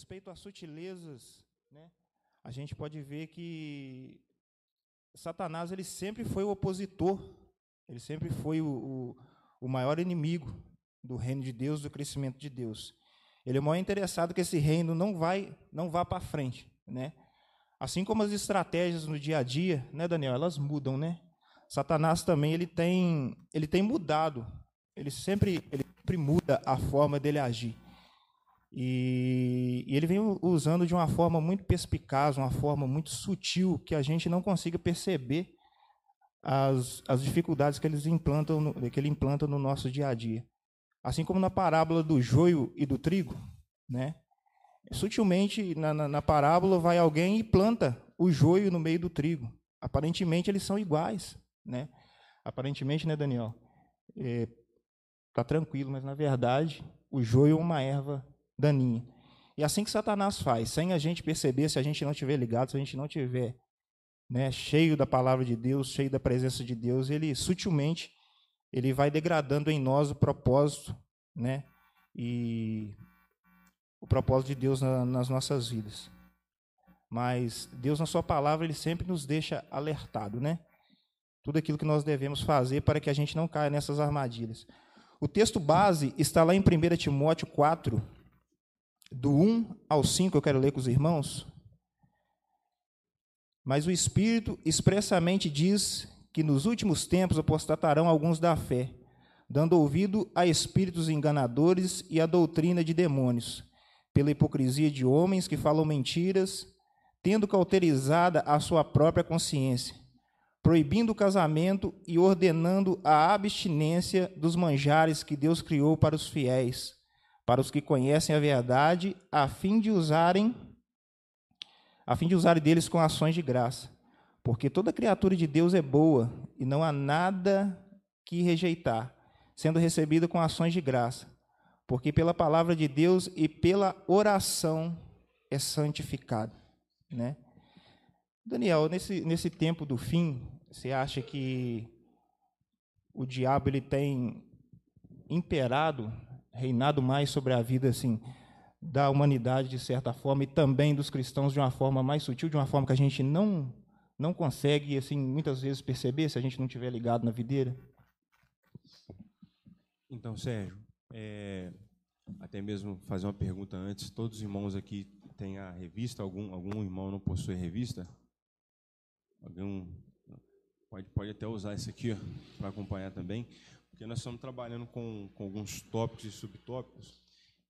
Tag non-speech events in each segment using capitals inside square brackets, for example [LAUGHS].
respeito às sutilezas, né, a gente pode ver que Satanás ele sempre foi o opositor, ele sempre foi o, o, o maior inimigo do reino de Deus, do crescimento de Deus. Ele é o maior interessado que esse reino não vai, não vá para frente, né? Assim como as estratégias no dia a dia, né, Daniel, elas mudam, né? Satanás também ele tem, ele tem mudado. Ele sempre, ele sempre muda a forma dele agir. E, e, ele vem usando de uma forma muito perspicaz, uma forma muito sutil, que a gente não consiga perceber as, as dificuldades que, eles implantam no, que ele implanta no nosso dia a dia. Assim como na parábola do joio e do trigo, né? Sutilmente, na, na, na parábola, vai alguém e planta o joio no meio do trigo. Aparentemente, eles são iguais, né? Aparentemente, né, Daniel? É, tá tranquilo, mas na verdade, o joio é uma erva daninha. E assim que Satanás faz, sem a gente perceber, se a gente não tiver ligado, se a gente não tiver né, cheio da palavra de Deus, cheio da presença de Deus, ele sutilmente ele vai degradando em nós o propósito, né, e o propósito de Deus na, nas nossas vidas. Mas Deus na sua palavra ele sempre nos deixa alertado, né? Tudo aquilo que nós devemos fazer para que a gente não caia nessas armadilhas. O texto base está lá em 1 Timóteo 4, do 1 ao 5, eu quero ler com os irmãos. Mas o Espírito expressamente diz que nos últimos tempos apostatarão alguns da fé, dando ouvido a espíritos enganadores e a doutrina de demônios, pela hipocrisia de homens que falam mentiras, tendo cauterizada a sua própria consciência, proibindo o casamento e ordenando a abstinência dos manjares que Deus criou para os fiéis, para os que conhecem a verdade, a fim de usarem a fim de usarem deles com ações de graça. Porque toda criatura de Deus é boa e não há nada que rejeitar, sendo recebida com ações de graça. Porque pela palavra de Deus e pela oração é santificado, né? Daniel, nesse, nesse tempo do fim, você acha que o diabo ele tem imperado, reinado mais sobre a vida assim da humanidade de certa forma e também dos cristãos de uma forma mais sutil, de uma forma que a gente não não consegue assim muitas vezes perceber se a gente não tiver ligado na videira? Então, Sérgio, é, até mesmo fazer uma pergunta antes. Todos os irmãos aqui têm a revista? Algum algum irmão não possui revista? Algum pode pode até usar esse aqui para acompanhar também, porque nós estamos trabalhando com, com alguns tópicos e subtópicos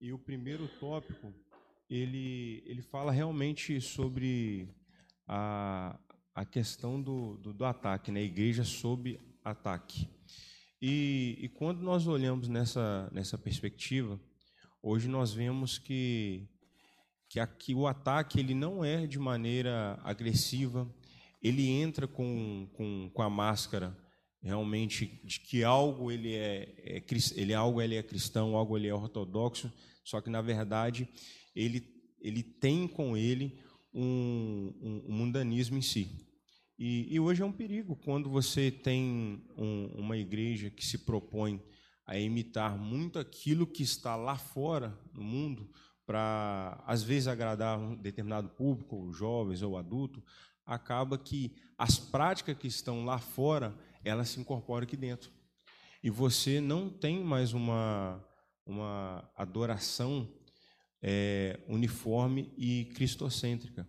e o primeiro tópico, ele, ele fala realmente sobre a, a questão do, do, do ataque, né? igreja sob ataque. E, e quando nós olhamos nessa, nessa perspectiva, hoje nós vemos que, que aqui o ataque ele não é de maneira agressiva, ele entra com, com, com a máscara realmente de que algo ele é, é, ele é algo ele é cristão, algo ele é ortodoxo, só que na verdade ele ele tem com ele um, um, um mundanismo em si. E, e, hoje é um perigo quando você tem um, uma igreja que se propõe a imitar muito aquilo que está lá fora no mundo para às vezes agradar um determinado público, jovens ou adulto, acaba que as práticas que estão lá fora ela se incorpora aqui dentro. E você não tem mais uma, uma adoração é, uniforme e cristocêntrica.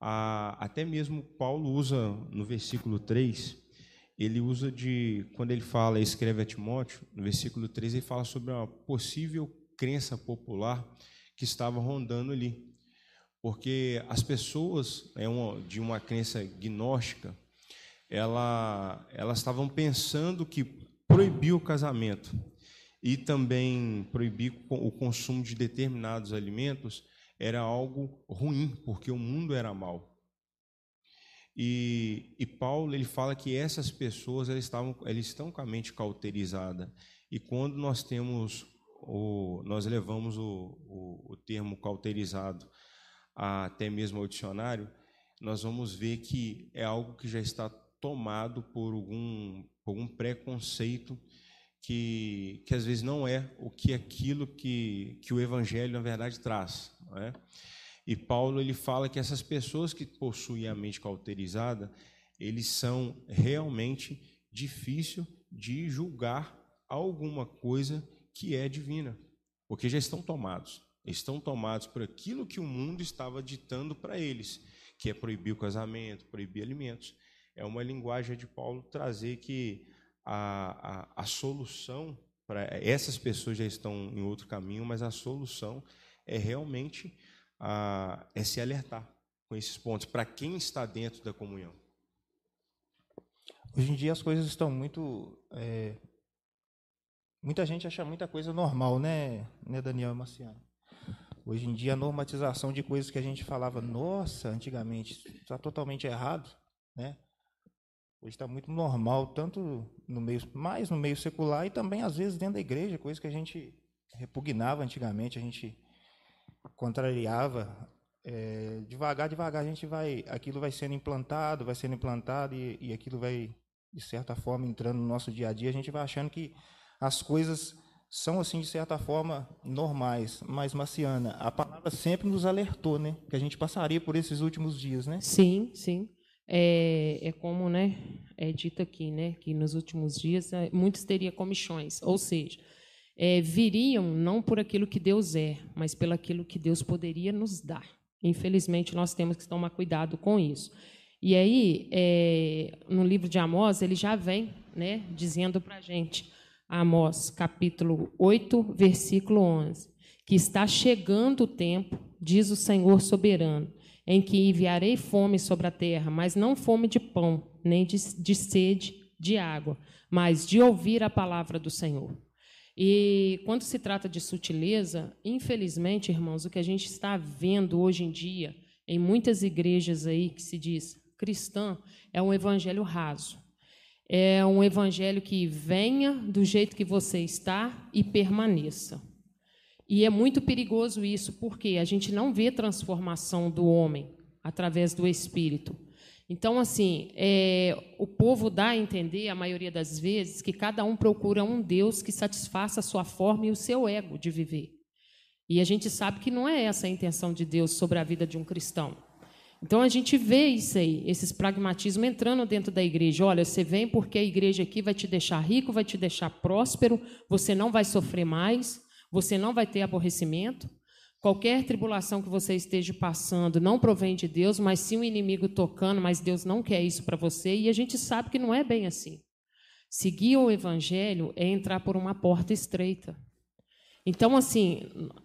A, até mesmo Paulo usa no versículo 3, ele usa de, quando ele fala, escreve a Timóteo, no versículo 3, ele fala sobre uma possível crença popular que estava rondando ali. Porque as pessoas é uma, de uma crença gnóstica, ela, elas estavam pensando que proibir o casamento e também proibir o consumo de determinados alimentos era algo ruim, porque o mundo era mau. E, e Paulo ele fala que essas pessoas elas, estavam, elas estão com a mente cauterizada. E quando nós temos o, nós levamos o, o, o termo cauterizado até mesmo ao dicionário, nós vamos ver que é algo que já está tomado por algum, algum preconceito que, que às vezes não é o que aquilo que, que o Evangelho, na verdade, traz. Né? E Paulo ele fala que essas pessoas que possuem a mente cauterizada, eles são realmente difícil de julgar alguma coisa que é divina, porque já estão tomados. Estão tomados por aquilo que o mundo estava ditando para eles, que é proibir o casamento, proibir alimentos. É uma linguagem de Paulo trazer que a, a, a solução para essas pessoas já estão em outro caminho, mas a solução é realmente a, é se alertar com esses pontos para quem está dentro da comunhão. Hoje em dia as coisas estão muito. É, muita gente acha muita coisa normal, né, né Daniel e Marciano? Hoje em dia a normatização de coisas que a gente falava, nossa, antigamente, está totalmente errado, né? Hoje está muito normal, tanto no meio, mais no meio secular e também às vezes dentro da igreja, coisa que a gente repugnava antigamente, a gente contrariava. É, devagar, devagar a gente vai, aquilo vai sendo implantado, vai sendo implantado e, e aquilo vai de certa forma entrando no nosso dia a dia. A gente vai achando que as coisas são assim de certa forma normais, mas Marciana, a palavra sempre nos alertou, né, que a gente passaria por esses últimos dias, né? Sim, sim. É, é como, né, é dito aqui, né, que nos últimos dias é, muitos teriam comichões, ou seja, é, viriam não por aquilo que Deus é, mas pelo aquilo que Deus poderia nos dar. Infelizmente, nós temos que tomar cuidado com isso. E aí, é, no livro de Amós, ele já vem né, dizendo para a gente, Amós, capítulo 8, versículo 11, que está chegando o tempo, diz o Senhor soberano, em que enviarei fome sobre a terra, mas não fome de pão, nem de, de sede de água, mas de ouvir a palavra do Senhor. E quando se trata de sutileza, infelizmente, irmãos, o que a gente está vendo hoje em dia em muitas igrejas aí que se diz cristã é um evangelho raso. É um evangelho que venha do jeito que você está e permaneça. E é muito perigoso isso, porque a gente não vê transformação do homem através do Espírito. Então, assim, é, o povo dá a entender, a maioria das vezes, que cada um procura um Deus que satisfaça a sua forma e o seu ego de viver. E a gente sabe que não é essa a intenção de Deus sobre a vida de um cristão. Então a gente vê isso aí, esses pragmatismos entrando dentro da igreja. Olha, você vem porque a igreja aqui vai te deixar rico, vai te deixar próspero, você não vai sofrer mais, você não vai ter aborrecimento. Qualquer tribulação que você esteja passando não provém de Deus, mas sim o inimigo tocando, mas Deus não quer isso para você, e a gente sabe que não é bem assim. Seguir o evangelho é entrar por uma porta estreita. Então, assim,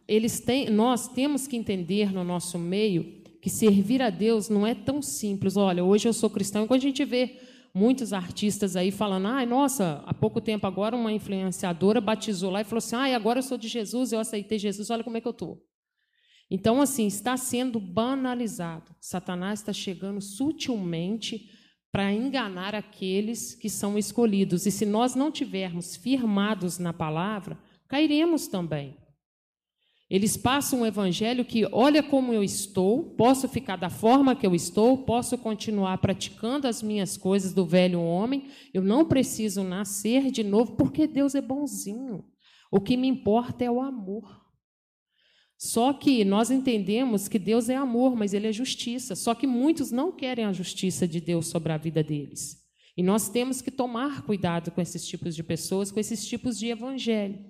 eles têm, nós temos que entender no nosso meio que servir a Deus não é tão simples. Olha, hoje eu sou cristão, e quando a gente vê muitos artistas aí falando, ai, nossa, há pouco tempo agora uma influenciadora batizou lá e falou assim, ai, agora eu sou de Jesus, eu aceitei Jesus, olha como é que eu estou. Então, assim, está sendo banalizado. Satanás está chegando sutilmente para enganar aqueles que são escolhidos. E se nós não tivermos firmados na palavra, cairemos também. Eles passam um evangelho que, olha como eu estou, posso ficar da forma que eu estou, posso continuar praticando as minhas coisas do velho homem, eu não preciso nascer de novo, porque Deus é bonzinho. O que me importa é o amor. Só que nós entendemos que Deus é amor, mas Ele é justiça. Só que muitos não querem a justiça de Deus sobre a vida deles. E nós temos que tomar cuidado com esses tipos de pessoas, com esses tipos de evangelho.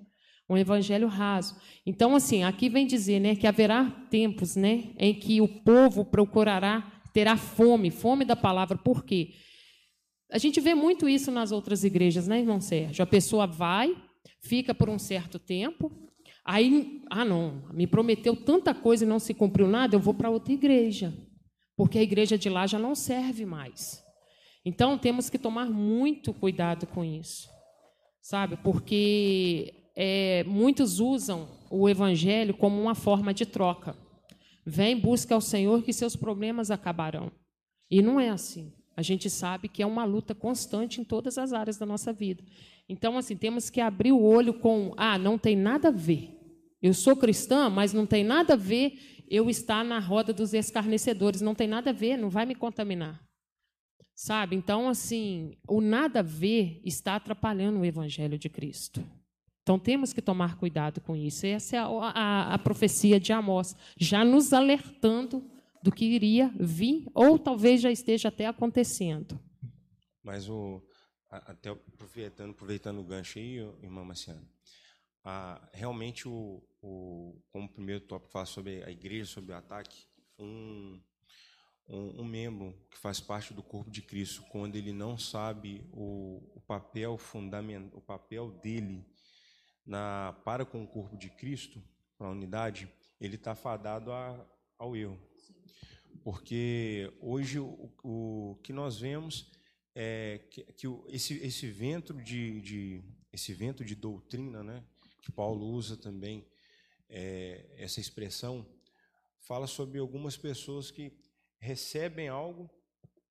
Um evangelho raso. Então, assim, aqui vem dizer né, que haverá tempos né, em que o povo procurará, terá fome, fome da palavra. Por quê? A gente vê muito isso nas outras igrejas, né, irmão Sérgio? A pessoa vai, fica por um certo tempo, Aí, ah, não, me prometeu tanta coisa e não se cumpriu nada, eu vou para outra igreja, porque a igreja de lá já não serve mais. Então, temos que tomar muito cuidado com isso, sabe? Porque é, muitos usam o evangelho como uma forma de troca. Vem, busca ao Senhor que seus problemas acabarão. E não é assim. A gente sabe que é uma luta constante em todas as áreas da nossa vida. Então, assim, temos que abrir o olho com, ah, não tem nada a ver. Eu sou cristã, mas não tem nada a ver eu estar na roda dos escarnecedores, não tem nada a ver, não vai me contaminar. Sabe? Então, assim, o nada a ver está atrapalhando o evangelho de Cristo. Então temos que tomar cuidado com isso. Essa é a, a, a profecia de Amós, já nos alertando do que iria vir, ou talvez já esteja até acontecendo. Mas o, até aproveitando, aproveitando o gancho aí, irmã Marciana, realmente o, o, como o primeiro tópico fala sobre a igreja, sobre o ataque, um, um, um, membro que faz parte do corpo de Cristo, quando ele não sabe o, o papel fundamental, o papel dele na, para com o corpo de Cristo, para a unidade, ele está fadado a, ao erro. Porque hoje o, o que nós vemos é que, que esse, esse vento de, de, esse vento de doutrina, né, que Paulo usa também é, essa expressão, fala sobre algumas pessoas que recebem algo.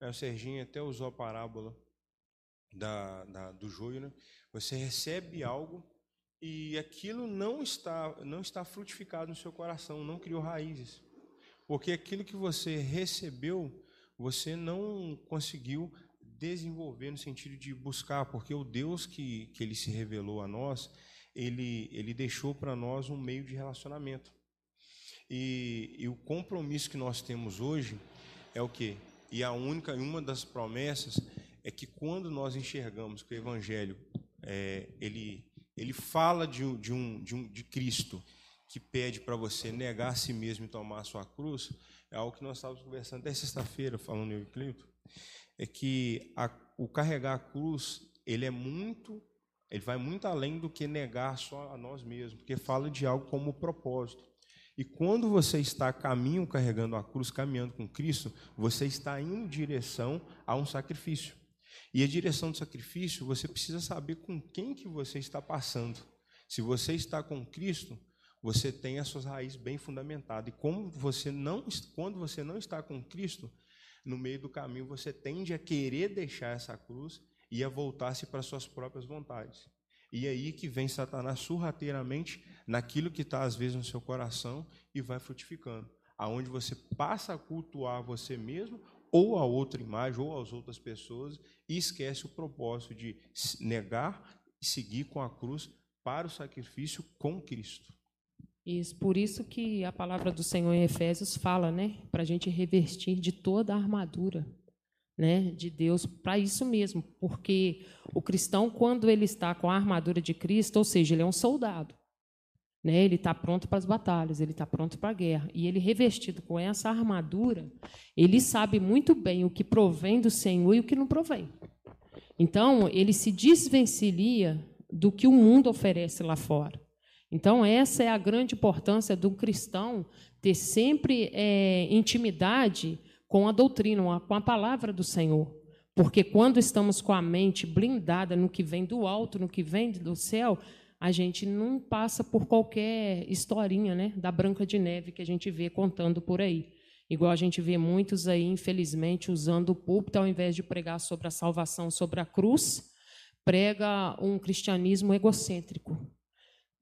Né, o Serginho até usou a parábola da, da, do joio, né? Você recebe algo e aquilo não está não está frutificado no seu coração, não criou raízes. Porque aquilo que você recebeu, você não conseguiu desenvolver no sentido de buscar, porque o Deus que, que ele se revelou a nós, ele, ele deixou para nós um meio de relacionamento. E, e, o compromisso que nós temos hoje é o quê? E a única, uma das promessas é que quando nós enxergamos que o Evangelho é, ele, ele fala de, de, um, de, um, de Cristo que pede para você negar a si mesmo e tomar a sua cruz, é algo que nós estávamos conversando até sexta-feira, falando eu e Clinton, é que a, o carregar a cruz, ele é muito, ele vai muito além do que negar só a nós mesmos, porque fala de algo como propósito. E quando você está a caminho carregando a cruz, caminhando com Cristo, você está indo em direção a um sacrifício. E a direção do sacrifício, você precisa saber com quem que você está passando. Se você está com Cristo, você tem as suas raízes bem fundamentadas. E como você não, quando você não está com Cristo, no meio do caminho você tende a querer deixar essa cruz e a voltar-se para suas próprias vontades. E é aí que vem Satanás surrateiramente naquilo que está às vezes no seu coração e vai frutificando. Aonde você passa a cultuar você mesmo ou a outra imagem ou as outras pessoas e esquece o propósito de negar e seguir com a cruz para o sacrifício com Cristo. Isso, por isso que a palavra do Senhor em Efésios fala, né, para a gente revestir de toda a armadura, né, de Deus, para isso mesmo, porque o cristão quando ele está com a armadura de Cristo, ou seja, ele é um soldado, né, ele está pronto para as batalhas, ele está pronto para a guerra, e ele revestido com essa armadura, ele sabe muito bem o que provém do Senhor e o que não provém. Então ele se desvencilha do que o mundo oferece lá fora. Então, essa é a grande importância do cristão ter sempre é, intimidade com a doutrina, com a palavra do Senhor. Porque quando estamos com a mente blindada no que vem do alto, no que vem do céu, a gente não passa por qualquer historinha né, da Branca de Neve que a gente vê contando por aí. Igual a gente vê muitos aí, infelizmente, usando o púlpito ao invés de pregar sobre a salvação, sobre a cruz, prega um cristianismo egocêntrico,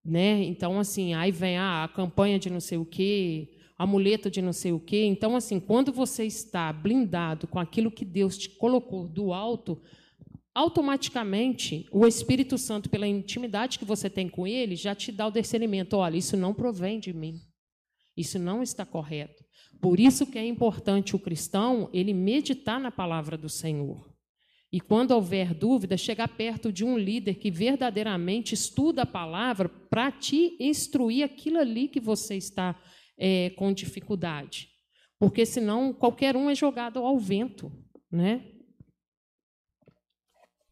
né? Então, assim, aí vem ah, a campanha de não sei o quê, amuleto de não sei o quê. Então, assim, quando você está blindado com aquilo que Deus te colocou do alto, automaticamente o Espírito Santo, pela intimidade que você tem com Ele, já te dá o discernimento. Olha, isso não provém de mim. Isso não está correto. Por isso que é importante o cristão ele meditar na palavra do Senhor. E quando houver dúvida, chegar perto de um líder que verdadeiramente estuda a palavra para te instruir aquilo ali que você está é, com dificuldade. Porque senão qualquer um é jogado ao vento. Né?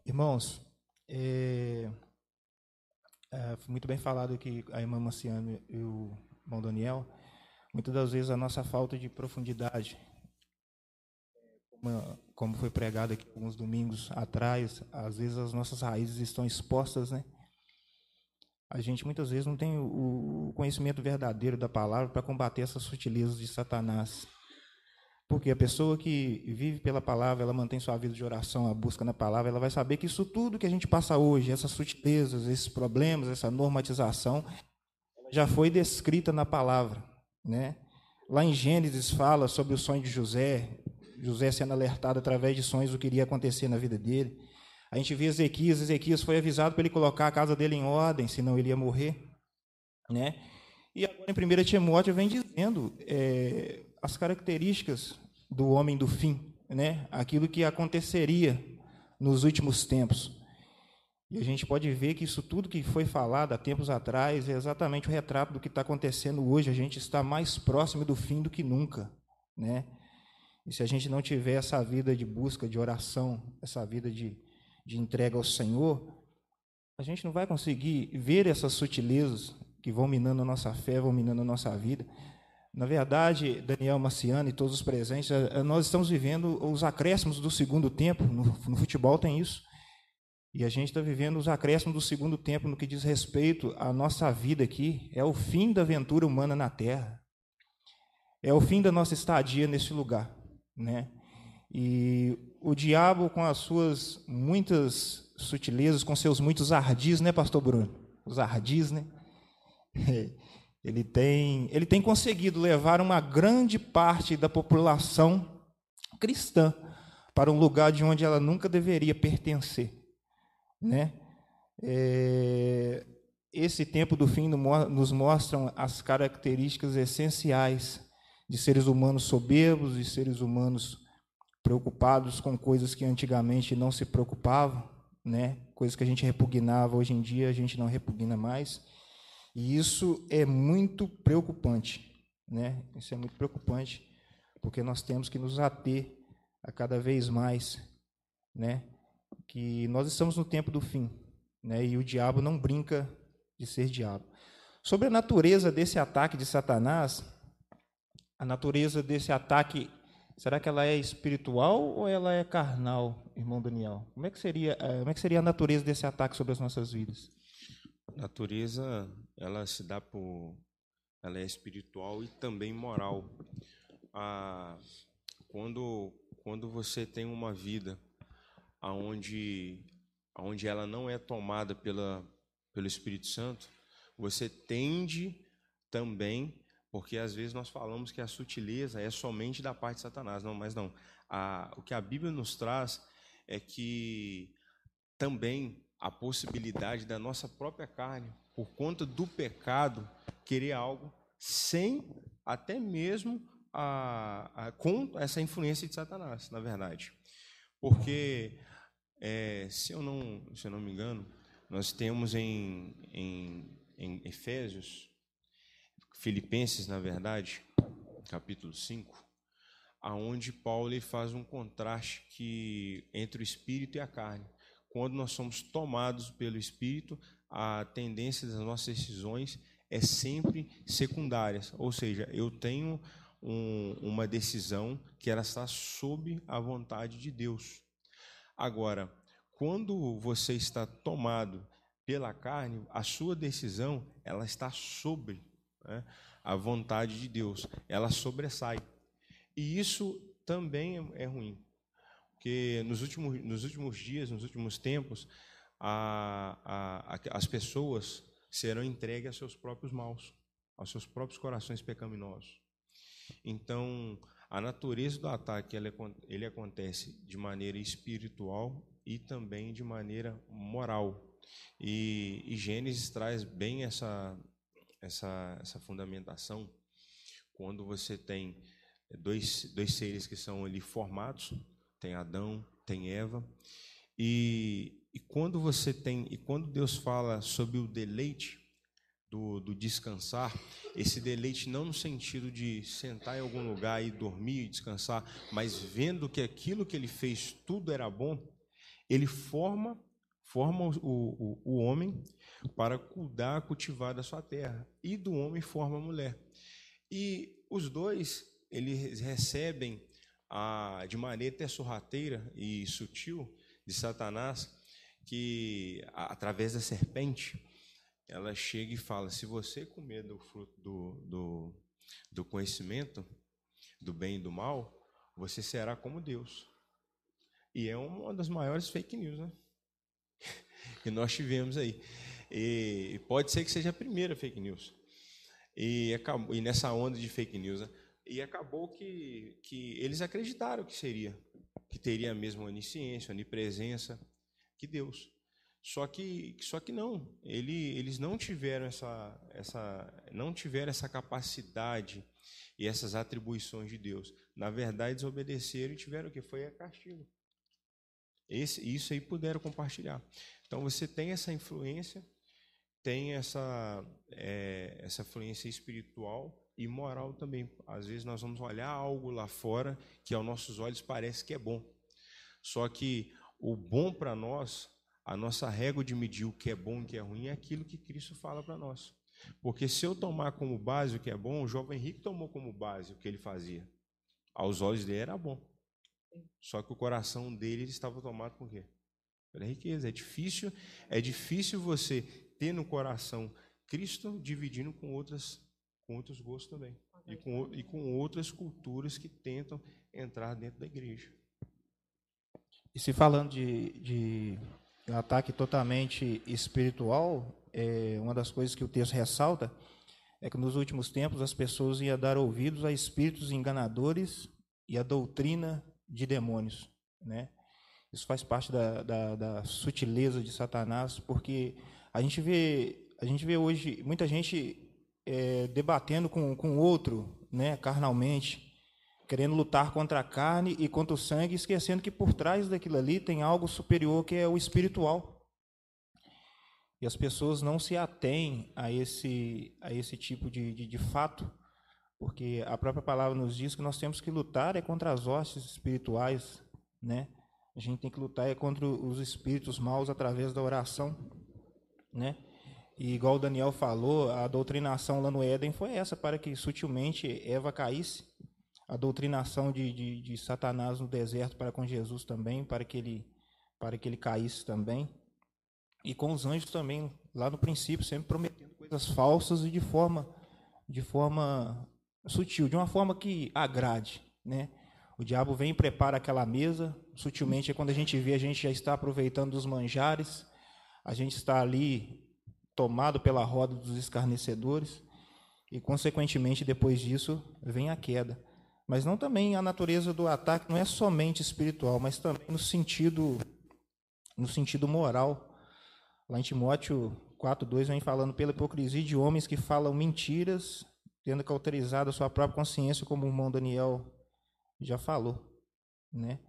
Irmãos, é, é, muito bem falado aqui a irmã Marciano e o irmão Daniel. Muitas das vezes a nossa falta de profundidade como foi pregado aqui alguns domingos atrás, às vezes as nossas raízes estão expostas, né? A gente muitas vezes não tem o conhecimento verdadeiro da palavra para combater essas sutilezas de Satanás. Porque a pessoa que vive pela palavra, ela mantém sua vida de oração, a busca na palavra, ela vai saber que isso tudo que a gente passa hoje, essas sutilezas, esses problemas, essa normatização, já foi descrita na palavra, né? Lá em Gênesis fala sobre o sonho de José, José sendo alertado através de sonhos do que iria acontecer na vida dele. A gente vê Ezequias, Ezequias foi avisado para ele colocar a casa dele em ordem, senão ele ia morrer. Né? E agora em 1 Timóteo vem dizendo é, as características do homem do fim, né? aquilo que aconteceria nos últimos tempos. E a gente pode ver que isso tudo que foi falado há tempos atrás é exatamente o retrato do que está acontecendo hoje. A gente está mais próximo do fim do que nunca. Né? E se a gente não tiver essa vida de busca, de oração, essa vida de, de entrega ao Senhor, a gente não vai conseguir ver essas sutilezas que vão minando a nossa fé, vão minando a nossa vida. Na verdade, Daniel Maciano e todos os presentes, eh, eh, nós estamos vivendo os acréscimos do segundo tempo. No, no futebol tem isso. E a gente está vivendo os acréscimos do segundo tempo no que diz respeito à nossa vida aqui. É o fim da aventura humana na Terra. É o fim da nossa estadia nesse lugar né? E o diabo, com as suas muitas sutilezas, com seus muitos ardis, né, pastor Bruno? Os ardis, né? [LAUGHS] Ele tem, ele tem conseguido levar uma grande parte da população cristã para um lugar de onde ela nunca deveria pertencer, né? É, esse tempo do fim nos mostram as características essenciais de seres humanos soberbos, de seres humanos preocupados com coisas que antigamente não se preocupavam, né? Coisas que a gente repugnava hoje em dia a gente não repugna mais. E isso é muito preocupante, né? Isso é muito preocupante, porque nós temos que nos ater a cada vez mais, né? Que nós estamos no tempo do fim, né? E o diabo não brinca de ser diabo. Sobre a natureza desse ataque de Satanás, a natureza desse ataque, será que ela é espiritual ou ela é carnal, irmão Daniel? Como é que seria, eh, como é que seria a natureza desse ataque sobre as nossas vidas? A natureza, ela se dá por ela é espiritual e também moral. Ah, quando quando você tem uma vida aonde aonde ela não é tomada pela pelo Espírito Santo, você tende também porque às vezes nós falamos que a sutileza é somente da parte de Satanás, não, mas não. A, o que a Bíblia nos traz é que também a possibilidade da nossa própria carne, por conta do pecado, querer algo sem até mesmo a, a, com essa influência de Satanás, na verdade. Porque, é, se, eu não, se eu não me engano, nós temos em, em, em Efésios, Filipenses, na verdade, capítulo 5, aonde Paulo ele faz um contraste que entre o espírito e a carne. Quando nós somos tomados pelo espírito, a tendência das nossas decisões é sempre secundárias, ou seja, eu tenho um, uma decisão que ela está sob a vontade de Deus. Agora, quando você está tomado pela carne, a sua decisão ela está sobre né, a vontade de Deus, ela sobressai. E isso também é, ruim, porque nos últimos, nos últimos dias, nos últimos tempos, a, a, a, as pessoas serão entregues aos seus próprios maus, aos seus próprios corações pecaminosos. Então, a natureza do ataque ele, ele acontece de maneira espiritual e também de maneira moral. E, e Gênesis traz bem essa, essa, essa fundamentação quando você tem dois, dois seres que são ali formados, tem Adão, tem Eva, e, e quando você tem, e quando Deus fala sobre o deleite do, do descansar, esse deleite não no sentido de sentar em algum lugar e dormir e descansar, mas vendo que aquilo que ele fez tudo era bom, ele forma forma o, o, o homem para cuidar, cultivar da sua terra, e do homem forma a mulher. E os dois, eles recebem a, de maneira sorrateira e sutil de Satanás, que a, através da serpente, ela chega e fala: se você comer do fruto do, do, do conhecimento do bem e do mal, você será como Deus. E é uma das maiores fake news, né? [LAUGHS] que nós tivemos aí. E pode ser que seja a primeira fake news. E, acabou, e nessa onda de fake news, né? E acabou que, que eles acreditaram que seria, que teria a mesma onisciência, onipresença, que Deus. Só que, só que não, ele, eles não tiveram essa, essa, não tiveram essa capacidade e essas atribuições de Deus. Na verdade, desobedeceram e tiveram o que foi a castigo. Esse, isso aí puderam compartilhar. Então você tem essa influência, tem essa é, essa influência espiritual e moral também. Às vezes nós vamos olhar algo lá fora que aos nossos olhos parece que é bom. Só que o bom para nós a nossa régua de medir o que é bom e o que é ruim é aquilo que Cristo fala para nós. Porque se eu tomar como base o que é bom, o jovem rico tomou como base o que ele fazia. Aos olhos dele era bom. Só que o coração dele estava tomado por quê? Pela riqueza. É difícil, é difícil você ter no coração Cristo dividindo com outras com outros gostos também. E com, e com outras culturas que tentam entrar dentro da igreja. E se falando de, de um ataque totalmente espiritual, é, uma das coisas que o texto ressalta é que nos últimos tempos as pessoas iam dar ouvidos a espíritos enganadores e a doutrina de demônios, né? Isso faz parte da, da, da sutileza de Satanás, porque a gente vê, a gente vê hoje muita gente é, debatendo com o outro, né, carnalmente, querendo lutar contra a carne e contra o sangue, esquecendo que por trás daquilo ali tem algo superior que é o espiritual. E as pessoas não se atêm a esse, a esse tipo de, de, de fato, porque a própria palavra nos diz que nós temos que lutar é contra as hostes espirituais, né? A gente tem que lutar é contra os espíritos maus através da oração, né? E igual o Daniel falou, a doutrinação lá no Éden foi essa, para que sutilmente Eva caísse. A doutrinação de, de, de, Satanás no deserto para com Jesus também, para que ele para que ele caísse também, e com os anjos também lá no princípio sempre prometendo coisas falsas e de forma de forma sutil, de uma forma que agrade, né? O diabo vem e prepara aquela mesa, sutilmente é quando a gente vê a gente já está aproveitando dos manjares, a gente está ali tomado pela roda dos escarnecedores e consequentemente depois disso vem a queda. Mas não também a natureza do ataque não é somente espiritual, mas também no sentido no sentido moral. Lá em Timóteo 4:2 vem falando pela hipocrisia de homens que falam mentiras, tendo cauterizado a sua própria consciência, como o irmão Daniel já falou, né?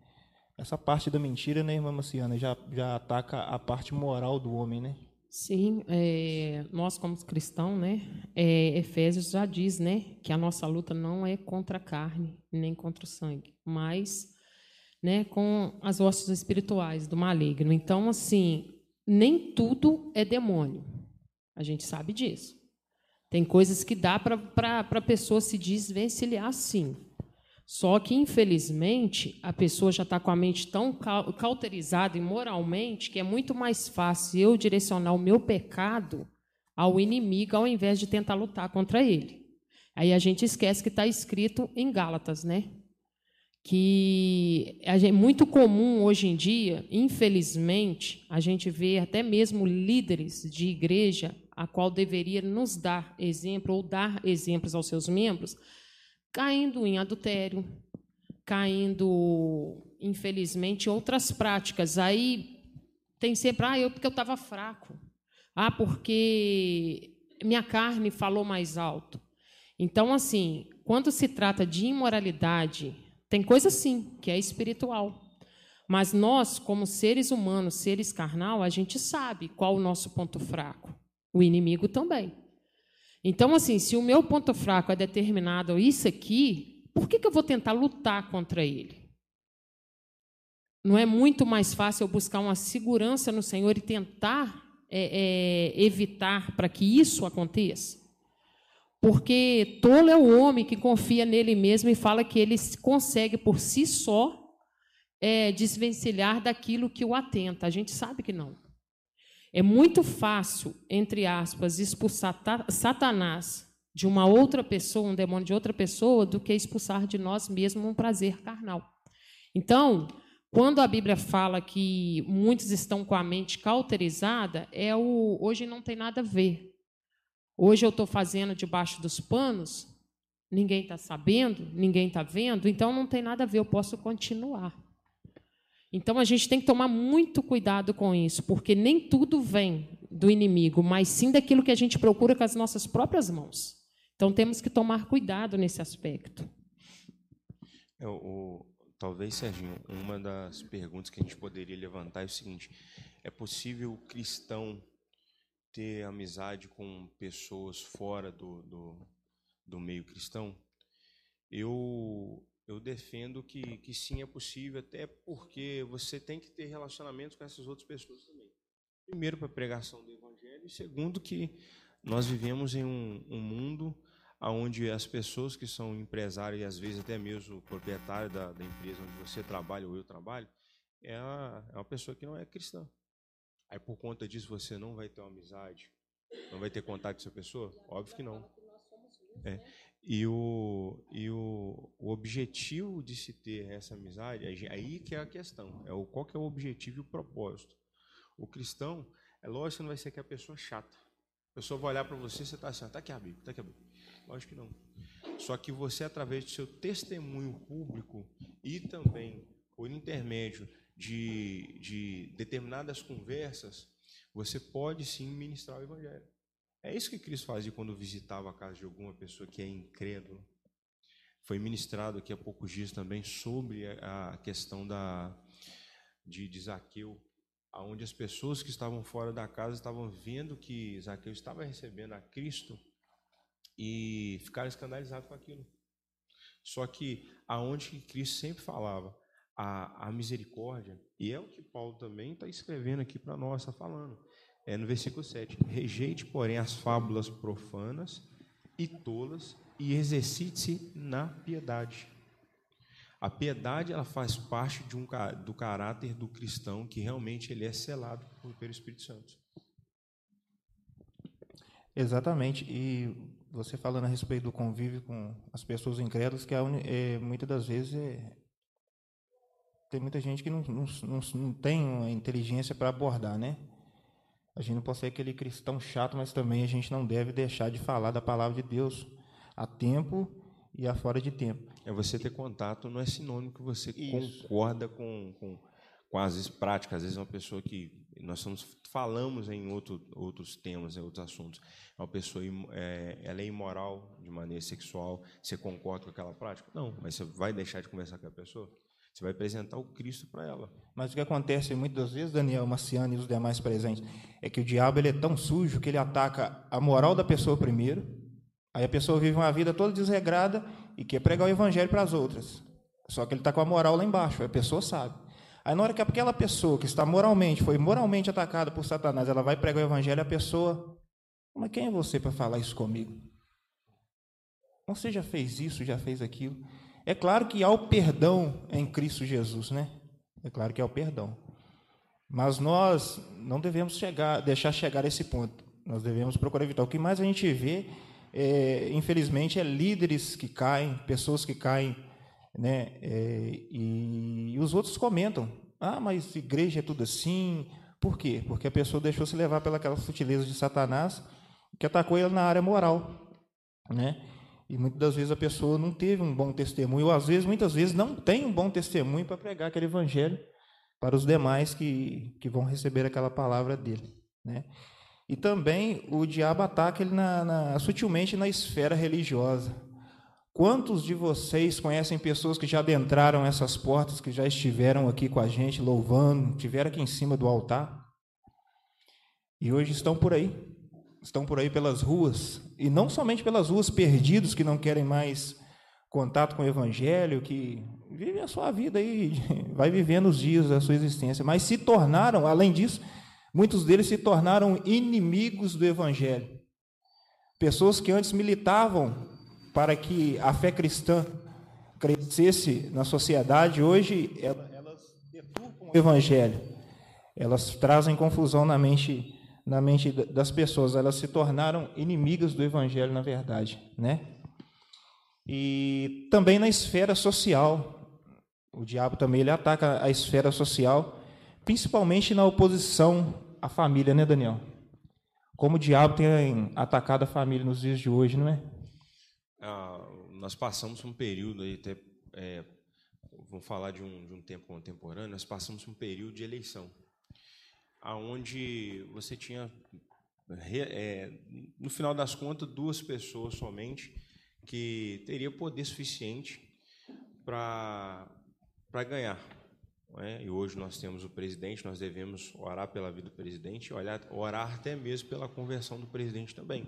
Essa parte da mentira, né, irmã Marciana, já, já ataca a parte moral do homem, né? Sim, é, nós como cristãos, né, é, Efésios já diz, né, que a nossa luta não é contra a carne nem contra o sangue, mas, né, com as hostes espirituais do maligno. Então, assim, nem tudo é demônio. A gente sabe disso. Tem coisas que dá para a pessoa se desvencilhar, sim. Só que, infelizmente, a pessoa já está com a mente tão cauterizada e moralmente que é muito mais fácil eu direcionar o meu pecado ao inimigo ao invés de tentar lutar contra ele. Aí a gente esquece que está escrito em Gálatas, né? Que é muito comum hoje em dia, infelizmente, a gente vê até mesmo líderes de igreja a qual deveria nos dar exemplo ou dar exemplos aos seus membros, caindo em adultério, caindo, infelizmente, outras práticas. Aí tem sempre, ah, eu porque eu estava fraco. Ah, porque minha carne falou mais alto. Então, assim, quando se trata de imoralidade, tem coisa sim, que é espiritual. Mas nós, como seres humanos, seres carnal, a gente sabe qual o nosso ponto fraco. O inimigo também. Então, assim, se o meu ponto fraco é determinado isso aqui, por que, que eu vou tentar lutar contra ele? Não é muito mais fácil eu buscar uma segurança no Senhor e tentar é, é, evitar para que isso aconteça? Porque tolo é o homem que confia nele mesmo e fala que ele consegue por si só é, desvencilhar daquilo que o atenta. A gente sabe que não. É muito fácil, entre aspas, expulsar Satanás de uma outra pessoa, um demônio de outra pessoa, do que expulsar de nós mesmos um prazer carnal. Então, quando a Bíblia fala que muitos estão com a mente cauterizada, é o hoje não tem nada a ver. Hoje eu estou fazendo debaixo dos panos, ninguém está sabendo, ninguém está vendo, então não tem nada a ver, eu posso continuar. Então a gente tem que tomar muito cuidado com isso, porque nem tudo vem do inimigo, mas sim daquilo que a gente procura com as nossas próprias mãos. Então temos que tomar cuidado nesse aspecto. É, talvez, Serginho, uma das perguntas que a gente poderia levantar é o seguinte: é possível o cristão ter amizade com pessoas fora do, do, do meio cristão? Eu, eu defendo que, que sim é possível, até porque você tem que ter relacionamentos com essas outras pessoas também. Primeiro, para a pregação do Evangelho, e segundo, que nós vivemos em um, um mundo onde as pessoas que são empresários e às vezes até mesmo o proprietário da, da empresa onde você trabalha ou eu trabalho, é, a, é uma pessoa que não é cristã. Aí por conta disso você não vai ter uma amizade, não vai ter contato com essa pessoa? Óbvio que não. É. E, o, e o, o objetivo de se ter essa amizade, aí que é a questão, é o, qual que é o objetivo e o propósito. O cristão, é lógico que não vai ser que a pessoa chata. A pessoa vai olhar para você e você está assim, está aqui a Bíblia, está aqui a Bíblia. Lógico que não. Só que você, através do seu testemunho público e também por intermédio de, de determinadas conversas, você pode sim ministrar o Evangelho. É isso que Cristo fazia quando visitava a casa de alguma pessoa que é incrédula. Foi ministrado aqui há poucos dias também sobre a questão da, de, de Zaqueu, onde as pessoas que estavam fora da casa estavam vendo que Zaqueu estava recebendo a Cristo e ficaram escandalizados com aquilo. Só que aonde Cristo sempre falava, a, a misericórdia, e é o que Paulo também está escrevendo aqui para nós, está falando é no versículo 7. Rejeite, porém, as fábulas profanas e tolas e exercite-se na piedade. A piedade ela faz parte de um, do caráter do cristão que realmente ele é selado pelo Espírito Santo. Exatamente. E você falando a respeito do convívio com as pessoas incrédulas, que é, é, muitas das vezes é, tem muita gente que não, não, não, não tem uma inteligência para abordar, né? A gente não pode ser aquele cristão chato, mas também a gente não deve deixar de falar da palavra de Deus a tempo e a fora de tempo. É você ter contato não é sinônimo que você Isso. concorda com, com, com as práticas. Às vezes é uma pessoa que nós somos, falamos em outro, outros temas, em outros assuntos. É uma pessoa é, ela é imoral de maneira sexual. Você concorda com aquela prática? Não, mas você vai deixar de conversar com a pessoa? Você vai apresentar o Cristo para ela. Mas o que acontece muitas vezes, Daniel, Marciano e os demais presentes, é que o diabo ele é tão sujo que ele ataca a moral da pessoa primeiro, aí a pessoa vive uma vida toda desregrada e quer pregar o evangelho para as outras. Só que ele está com a moral lá embaixo, a pessoa sabe. Aí na hora que aquela pessoa que está moralmente, foi moralmente atacada por Satanás, ela vai pregar o evangelho, a pessoa, mas quem é você para falar isso comigo? Você já fez isso, já fez aquilo? É claro que há o perdão em Cristo Jesus, né? É claro que há o perdão. Mas nós não devemos chegar, deixar chegar a esse ponto. Nós devemos procurar evitar. O que mais a gente vê, é, infelizmente, é líderes que caem, pessoas que caem, né? É, e, e os outros comentam: ah, mas igreja é tudo assim. Por quê? Porque a pessoa deixou se levar pelas sutilezas de Satanás, que atacou ele na área moral, né? E muitas das vezes a pessoa não teve um bom testemunho, ou às vezes, muitas vezes, não tem um bom testemunho para pregar aquele evangelho para os demais que, que vão receber aquela palavra dele. Né? E também o diabo ataca ele na, na, sutilmente na esfera religiosa. Quantos de vocês conhecem pessoas que já adentraram essas portas, que já estiveram aqui com a gente louvando, estiveram aqui em cima do altar e hoje estão por aí? Estão por aí pelas ruas, e não somente pelas ruas, perdidos que não querem mais contato com o Evangelho, que vivem a sua vida aí, [LAUGHS] vai vivendo os dias da sua existência, mas se tornaram, além disso, muitos deles se tornaram inimigos do Evangelho. Pessoas que antes militavam para que a fé cristã crescesse na sociedade, hoje elas deturpam o Evangelho, elas trazem confusão na mente na mente das pessoas, elas se tornaram inimigas do evangelho, na verdade, né? E também na esfera social, o diabo também ele ataca a esfera social, principalmente na oposição à família, né, Daniel? Como o diabo tem atacado a família nos dias de hoje, não é? Ah, nós passamos um período aí até é, vamos falar de um, de um tempo contemporâneo, nós passamos um período de eleição, aonde você tinha, é, no final das contas, duas pessoas somente que teria poder suficiente para ganhar. É? E hoje nós temos o presidente, nós devemos orar pela vida do presidente, olhar, orar até mesmo pela conversão do presidente também.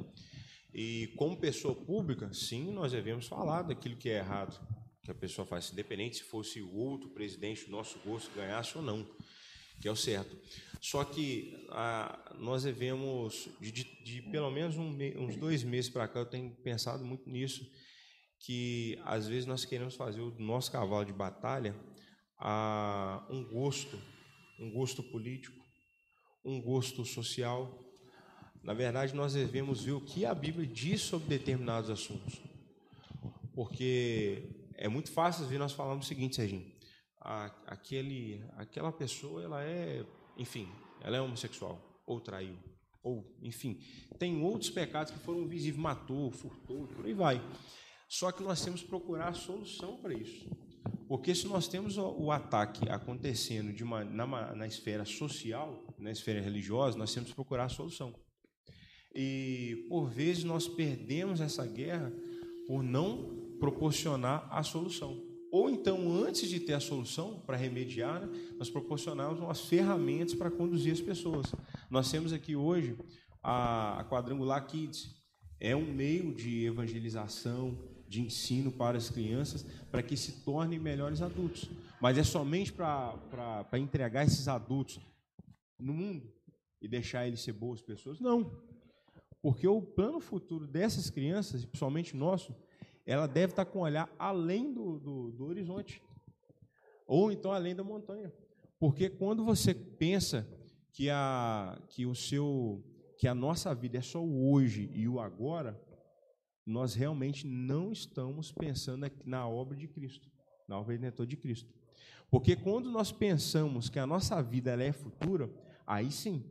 E como pessoa pública, sim, nós devemos falar daquilo que é errado, que a pessoa faz, independente se fosse o outro presidente do nosso gosto ganhasse ou não, que é o certo. Só que a, nós devemos, de, de, de pelo menos um, uns dois meses para cá, eu tenho pensado muito nisso, que às vezes nós queremos fazer o nosso cavalo de batalha a um gosto, um gosto político, um gosto social. Na verdade, nós devemos ver o que a Bíblia diz sobre determinados assuntos. Porque é muito fácil ver nós falamos o seguinte, Serginho, aquele, aquela pessoa, ela é, enfim, ela é homossexual, ou traiu, ou, enfim, tem outros pecados que foram visíveis, matou, furtou, por aí vai. Só que nós temos que procurar a solução para isso. Porque se nós temos o, ataque acontecendo uma, na, na esfera social, na esfera religiosa, nós temos que procurar a solução. E, por vezes, nós perdemos essa guerra por não proporcionar a solução. Ou então, antes de ter a solução para remediar, né, nós proporcionamos umas ferramentas para conduzir as pessoas. Nós temos aqui hoje a, a Quadrangular Kids, é um meio de evangelização, de ensino para as crianças, para que se tornem melhores adultos. Mas é somente para entregar esses adultos no mundo e deixar eles ser boas pessoas? Não. Porque o plano futuro dessas crianças, principalmente nosso, ela deve estar com o olhar além do, do, do horizonte, ou então além da montanha. Porque quando você pensa que a, que o seu, que a nossa vida é só o hoje e o agora, nós realmente não estamos pensando na obra de Cristo, na obra redentor de Cristo. Porque quando nós pensamos que a nossa vida é futura, aí sim,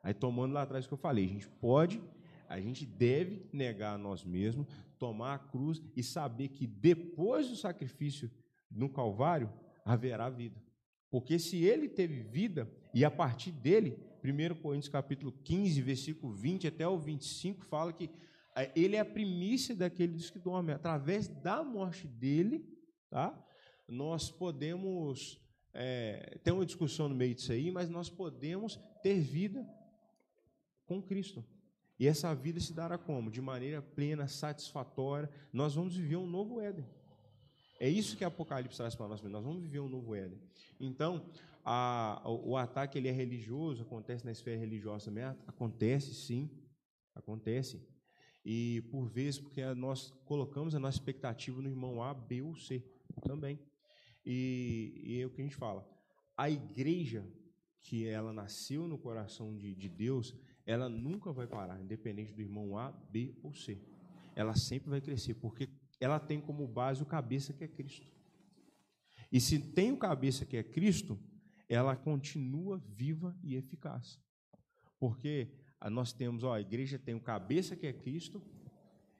aí tomando lá atrás o que eu falei, a gente pode, a gente deve negar a nós mesmos, tomar a cruz e saber que depois do sacrifício no Calvário haverá vida. Porque se ele teve vida e a partir dele, 1 Coríntios capítulo 15, versículo 20 até o 25 fala que eh, ele é a primícia daqueles que dormem. Através da morte dele, tá? nós podemos é, ter uma discussão no meio disso aí, mas nós podemos ter vida com Cristo. E essa vida se dará como? De maneira plena, satisfatória. Nós vamos viver um novo Éden. É isso que Apocalipse traz para nós. Nós vamos viver um novo Éden. Então, a, o ataque ele é religioso, acontece na esfera religiosa também? Acontece, sim. Acontece. E por vezes, porque nós colocamos a nossa expectativa no irmão A, B ou C também. E, e é o que a gente fala. A igreja que ela nasceu no coração de, de Deus, ela nunca vai parar, independente do irmão A, B ou C. Ela sempre vai crescer, porque ela tem como base o cabeça que é Cristo. E se tem o cabeça que é Cristo, ela continua viva e eficaz. Porque nós temos, ó, a igreja tem o cabeça que é Cristo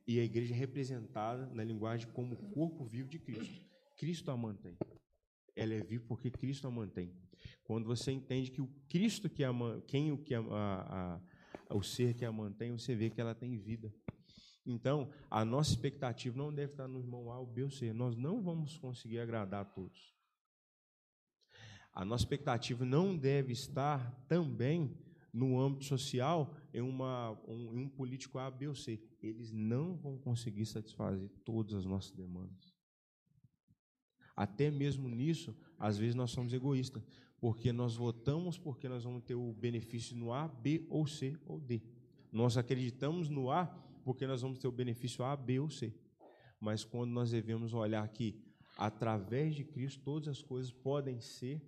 e a igreja é representada na linguagem como o corpo vivo de Cristo. Cristo a mantém. Ela é viva porque Cristo a mantém. Quando você entende que o Cristo que a, quem o que a, a, o ser que a mantém, você vê que ela tem vida. Então, a nossa expectativa não deve estar no irmão A B ou C. Nós não vamos conseguir agradar a todos. A nossa expectativa não deve estar também no âmbito social em, uma, um, em um político A, B ou C. Eles não vão conseguir satisfazer todas as nossas demandas. Até mesmo nisso, às vezes nós somos egoístas porque nós votamos porque nós vamos ter o benefício no A, B ou C ou D. Nós acreditamos no A porque nós vamos ter o benefício A, B ou C. Mas quando nós devemos olhar que através de Cristo todas as coisas podem ser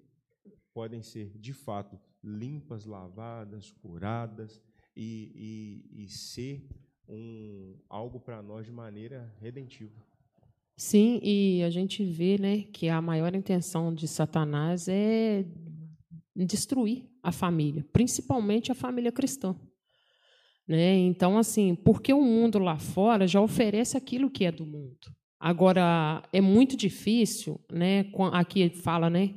podem ser de fato limpas, lavadas, curadas e, e, e ser um, algo para nós de maneira redentiva. Sim, e a gente vê né, que a maior intenção de Satanás é destruir a família, principalmente a família cristã. Né? Então, assim, porque o mundo lá fora já oferece aquilo que é do mundo. Agora, é muito difícil, né? Aqui fala, né,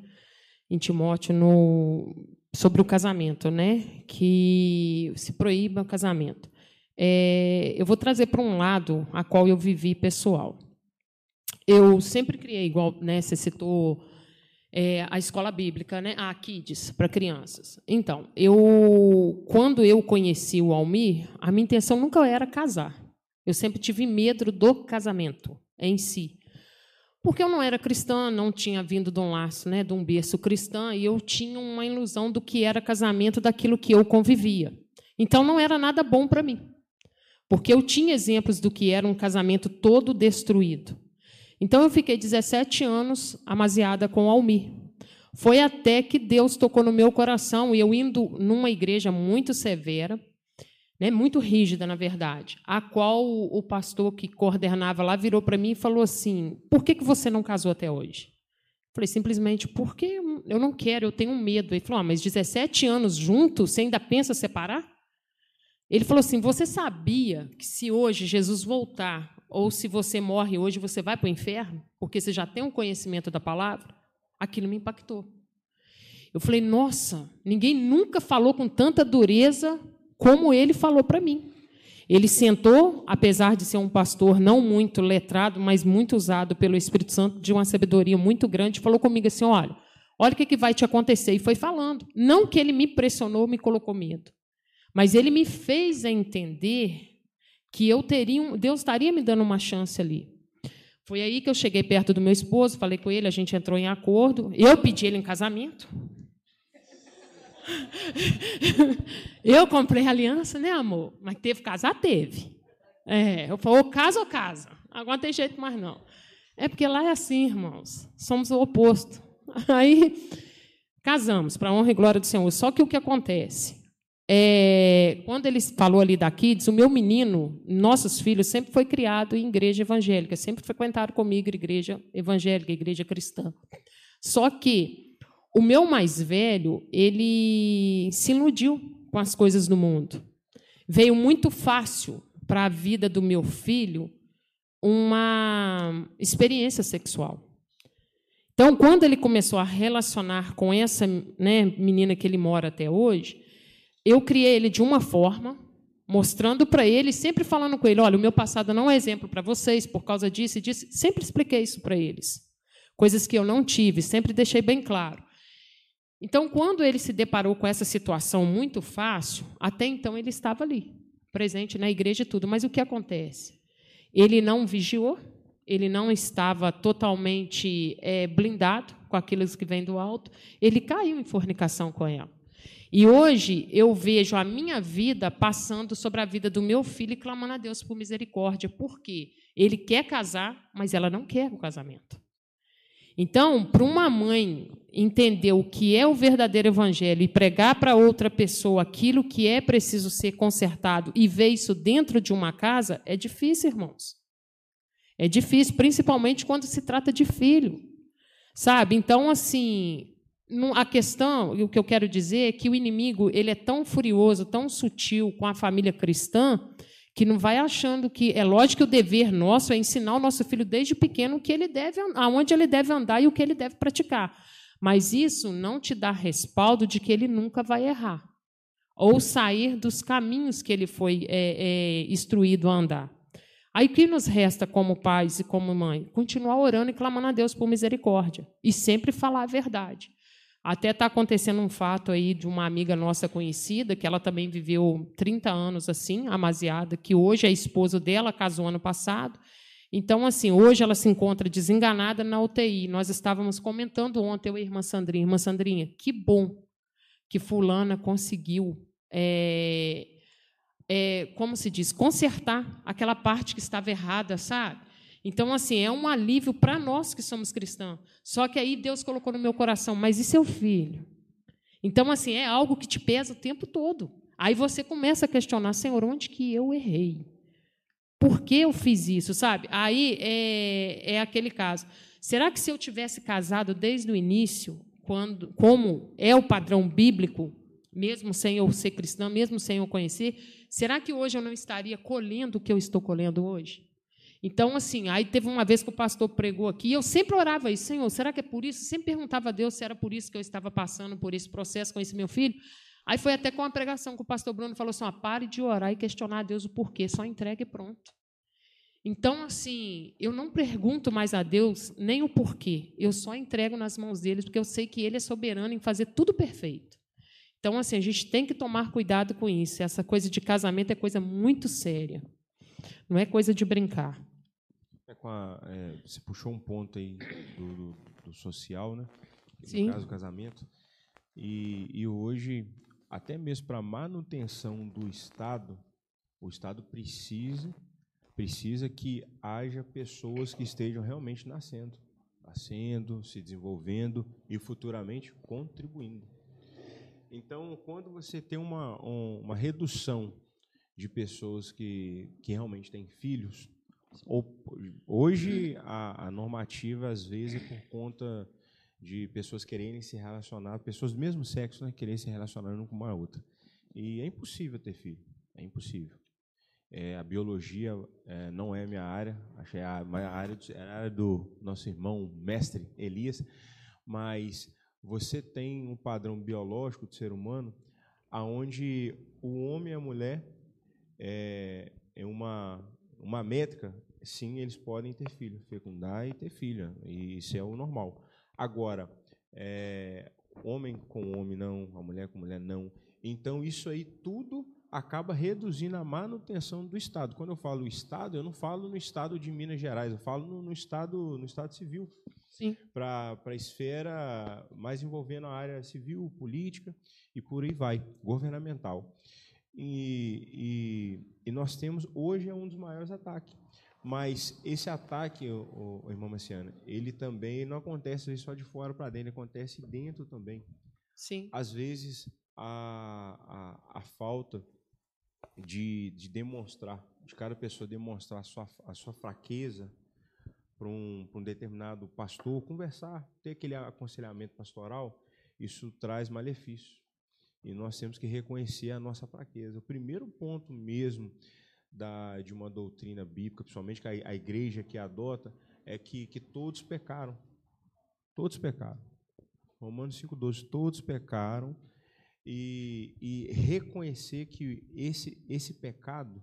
em Timóteo, no, sobre o casamento, né? Que se proíba o casamento. É, eu vou trazer para um lado a qual eu vivi pessoal. Eu sempre criei, igual né, você citou é, a escola bíblica, né, a Kids, para crianças. Então, eu, quando eu conheci o Almir, a minha intenção nunca era casar. Eu sempre tive medo do casamento em si. Porque eu não era cristã, não tinha vindo de um laço, né, de um berço cristã, e eu tinha uma ilusão do que era casamento daquilo que eu convivia. Então não era nada bom para mim. Porque eu tinha exemplos do que era um casamento todo destruído. Então eu fiquei 17 anos amaziada com o Almir. Foi até que Deus tocou no meu coração e eu indo numa igreja muito severa, né, muito rígida, na verdade, a qual o pastor que coordenava lá virou para mim e falou assim: Por que, que você não casou até hoje? Falei, simplesmente porque eu não quero, eu tenho medo. Ele falou: ah, mas 17 anos juntos, você ainda pensa separar? Ele falou assim: Você sabia que se hoje Jesus voltar, ou se você morre hoje, você vai para o inferno, porque você já tem um conhecimento da palavra? Aquilo me impactou. Eu falei: Nossa, ninguém nunca falou com tanta dureza como ele falou para mim. Ele sentou, apesar de ser um pastor não muito letrado, mas muito usado pelo Espírito Santo, de uma sabedoria muito grande, falou comigo assim: olha, olha o que, vai te acontecer. E foi falando. Não que ele me pressionou, me colocou medo, mas ele me fez entender que eu teria, Deus estaria me dando uma chance ali. Foi aí que eu cheguei perto do meu esposo, falei com ele, a gente entrou em acordo. Eu pedi ele em casamento. [LAUGHS] eu comprei aliança, né, amor? Mas teve casar? Teve. É, eu falei, ou casa ou casa. Agora não tem jeito mais não. É porque lá é assim, irmãos. Somos o oposto. [LAUGHS] Aí casamos, para honra e glória do Senhor. Só que o que acontece? É, quando ele falou ali da Kids, o meu menino, nossos filhos, sempre foi criado em igreja evangélica, sempre frequentaram comigo igreja evangélica, igreja cristã. Só que o meu mais velho, ele se iludiu com as coisas do mundo. Veio muito fácil para a vida do meu filho uma experiência sexual. Então, quando ele começou a relacionar com essa né, menina que ele mora até hoje, eu criei ele de uma forma, mostrando para ele, sempre falando com ele: olha, o meu passado não é exemplo para vocês por causa disso e disso. Sempre expliquei isso para eles. Coisas que eu não tive, sempre deixei bem claro. Então, quando ele se deparou com essa situação muito fácil, até então ele estava ali, presente na igreja e tudo. Mas o que acontece? Ele não vigiou, ele não estava totalmente é, blindado com aquilo que vem do alto, ele caiu em fornicação com ela. E hoje eu vejo a minha vida passando sobre a vida do meu filho e clamando a Deus por misericórdia, porque ele quer casar, mas ela não quer o casamento. Então, para uma mãe entender o que é o verdadeiro evangelho e pregar para outra pessoa aquilo que é preciso ser consertado e ver isso dentro de uma casa, é difícil, irmãos. É difícil, principalmente quando se trata de filho. Sabe? Então, assim, a questão, o que eu quero dizer é que o inimigo ele é tão furioso, tão sutil com a família cristã, que não vai achando que é lógico que o dever nosso é ensinar o nosso filho desde pequeno que ele deve, aonde ele deve andar e o que ele deve praticar. Mas isso não te dá respaldo de que ele nunca vai errar ou sair dos caminhos que ele foi é, é, instruído a andar. Aí o que nos resta como pais e como mãe? Continuar orando e clamando a Deus por misericórdia e sempre falar a verdade. Até está acontecendo um fato aí de uma amiga nossa conhecida, que ela também viveu 30 anos assim, amaziada, que hoje é esposo dela, casou ano passado. Então, assim, hoje ela se encontra desenganada na UTI. Nós estávamos comentando ontem, eu e a irmã Sandrinha. Irmã Sandrinha, que bom que fulana conseguiu, é, é, como se diz, consertar aquela parte que estava errada, sabe? Então, assim, é um alívio para nós que somos cristãos. Só que aí Deus colocou no meu coração, mas e seu filho? Então, assim, é algo que te pesa o tempo todo. Aí você começa a questionar, Senhor, onde que eu errei? Por que eu fiz isso, sabe? Aí é, é aquele caso. Será que se eu tivesse casado desde o início, quando, como é o padrão bíblico, mesmo sem eu ser cristã, mesmo sem eu conhecer, será que hoje eu não estaria colhendo o que eu estou colhendo hoje? Então, assim, aí teve uma vez que o pastor pregou aqui, e eu sempre orava isso, Senhor, será que é por isso? Sempre perguntava a Deus se era por isso que eu estava passando por esse processo com esse meu filho. Aí foi até com a pregação que o pastor Bruno falou assim: ó, pare de orar e questionar a Deus o porquê, só entregue e pronto. Então, assim, eu não pergunto mais a Deus nem o porquê, eu só entrego nas mãos dele, porque eu sei que ele é soberano em fazer tudo perfeito. Então, assim, a gente tem que tomar cuidado com isso. Essa coisa de casamento é coisa muito séria. Não é coisa de brincar. É a, é, você puxou um ponto aí do, do, do social, né? No Sim. caso, do casamento. E, e hoje, até mesmo para manutenção do Estado, o Estado precisa, precisa que haja pessoas que estejam realmente nascendo, nascendo, se desenvolvendo e futuramente contribuindo. Então, quando você tem uma, uma redução de pessoas que, que realmente têm filhos, hoje a, a normativa, às vezes, é por conta de pessoas quererem se relacionar, pessoas do mesmo sexo, né, quererem se relacionar uma com uma outra. E é impossível ter filho, é impossível. É, a biologia é, não é minha área, é a, a, área, a área do nosso irmão mestre Elias, mas você tem um padrão biológico do ser humano aonde o homem e a mulher é, é uma, uma métrica, sim, eles podem ter filho, fecundar e ter filha, e isso é o normal. Agora, é, homem com homem não, a mulher com mulher não. Então, isso aí tudo acaba reduzindo a manutenção do Estado. Quando eu falo Estado, eu não falo no Estado de Minas Gerais, eu falo no, no Estado, no Estado civil para a esfera mais envolvendo a área civil, política e por aí vai, governamental. E, e, e nós temos, hoje é um dos maiores ataques. Mas esse ataque, o, o, irmão Marciano, ele também não acontece só de fora para dentro, ele acontece dentro também. Sim. Às vezes, a, a, a falta de, de demonstrar, de cada pessoa demonstrar a sua, a sua fraqueza, para um, um determinado pastor, conversar, ter aquele aconselhamento pastoral, isso traz malefício. E nós temos que reconhecer a nossa fraqueza. O primeiro ponto mesmo da, de uma doutrina bíblica, principalmente que a, a igreja que adota, é que, que todos pecaram. Todos pecaram. Romanos 5,12, todos pecaram. E, e reconhecer que esse, esse pecado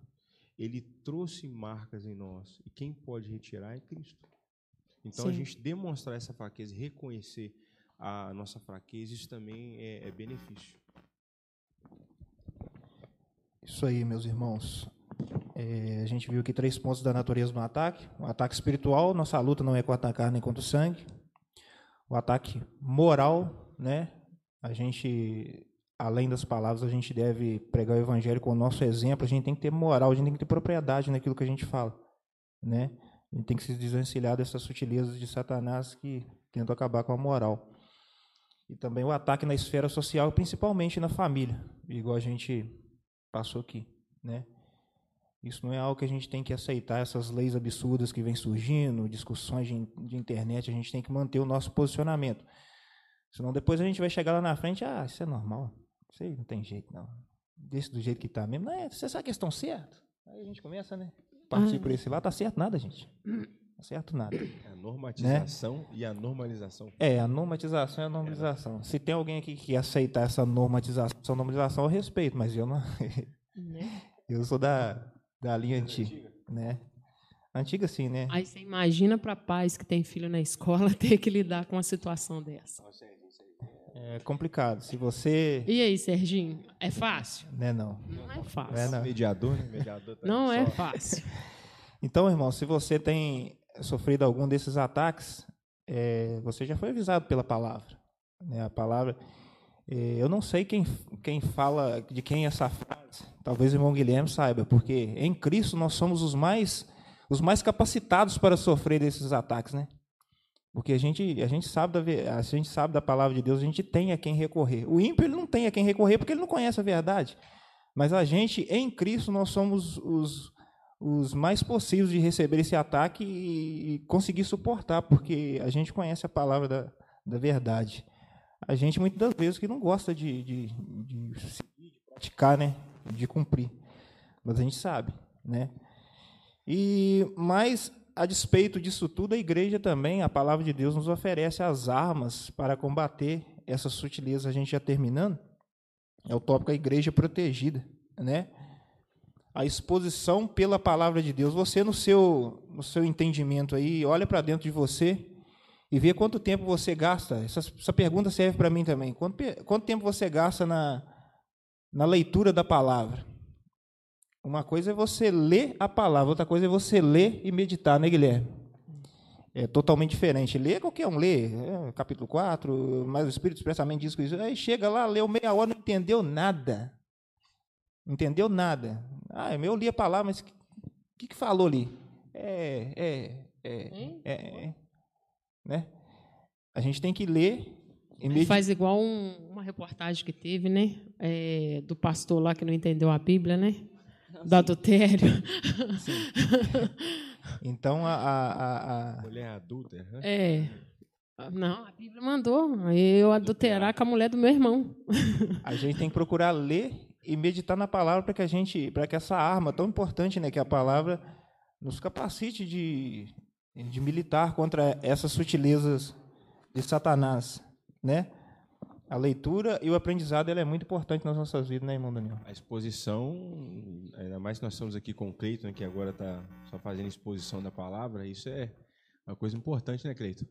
ele trouxe marcas em nós. E quem pode retirar é Cristo. Então, Sim. a gente demonstrar essa fraqueza, reconhecer a nossa fraqueza, isso também é, é benefício. Isso aí, meus irmãos. É, a gente viu aqui três pontos da natureza do ataque. O ataque espiritual, nossa luta não é contra a carne nem contra o sangue. O ataque moral, né? A gente além das palavras, a gente deve pregar o evangelho com o nosso exemplo, a gente tem que ter moral, a gente tem que ter propriedade naquilo que a gente fala, né? A gente tem que se desvencilhar dessas sutilezas de Satanás que tentam acabar com a moral. E também o ataque na esfera social, principalmente na família, igual a gente passou aqui, né? Isso não é algo que a gente tem que aceitar, essas leis absurdas que vêm surgindo, discussões de, de internet, a gente tem que manter o nosso posicionamento. Senão depois a gente vai chegar lá na frente, ah, isso é normal. Isso aí não tem jeito, não. Deixa do jeito que está mesmo. Não é, você sabe que estão certo? Aí a gente começa, né? Partir por esse lado, tá certo nada, gente. [CLEARS THROAT] Certo nada. É a normatização né? e a normalização. É, a normatização e a normalização. É. Se tem alguém aqui que aceita essa normatização, essa normalização, eu respeito, mas eu não. [LAUGHS] Né? eu sou da, da linha antiga, né? Antiga sim, né? Aí você imagina para pais que têm filho na escola [LAUGHS] ter que lidar com uma situação dessa. É complicado. Se você. E aí, Serginho? É fácil? Não é não. Não é fácil. Não é não. Mediador, né? Mediador tá não é fácil. Então, irmão, se você tem sofrido algum desses ataques, é, você já foi avisado pela palavra. Né? A palavra. É, eu não sei quem, quem fala de quem é essa frase. Talvez o irmão Guilherme saiba, porque em Cristo nós somos os mais, os mais capacitados para sofrer desses ataques, né? Porque a gente, a gente sabe da a gente sabe da palavra de Deus, a gente tem a quem recorrer. O ímpio ele não tem a quem recorrer porque ele não conhece a verdade. Mas a gente em Cristo nós somos os, os mais possíveis de receber esse ataque e, conseguir suportar, porque a gente conhece a palavra da, da verdade. A gente muitas das vezes que não gosta de, de, de, de praticar, né, de cumprir. Mas a gente sabe, né? E mais a despeito disso tudo, a igreja também, a palavra de Deus nos oferece as armas para combater essa sutileza. A gente já terminando, é o tópico a igreja protegida, né? A exposição pela palavra de Deus. Você no seu no seu entendimento aí, olha para dentro de você e vê quanto tempo você gasta. Essa, essa pergunta serve para mim também. Quanto, quanto tempo você gasta na, na leitura da palavra? Uma coisa é você ler a palavra, outra coisa é você ler e meditar, né, Guilherme? É totalmente diferente. Ler, qualquer um lê, é, capítulo 4, mas o Espírito expressamente diz isso. Aí chega lá, leu meia hora, não entendeu nada. Não entendeu nada. Ah, eu li a palavra, mas o que, que falou ali? É, é, é, é, é, né? A gente tem que ler e med... Faz igual um, uma reportagem que teve, né? É, do pastor lá que não entendeu a Bíblia, né? do adultério. [LAUGHS] Então, a, a, a, Mulher adulta. Né? É. Não, a Bíblia mandou eu adulterar com a mulher do meu irmão. A gente tem que procurar ler e meditar na palavra para que a gente, para que essa arma tão importante, né, que é a palavra, nos capacite de, de militar contra essas sutilezas de Satanás, né? A leitura e o aprendizado é muito importante nas nossas vidas, né, irmão Daniel? A exposição, ainda mais que nós estamos aqui com o Cleiton, que agora está só fazendo exposição da palavra, isso é uma coisa importante, né, Cleiton?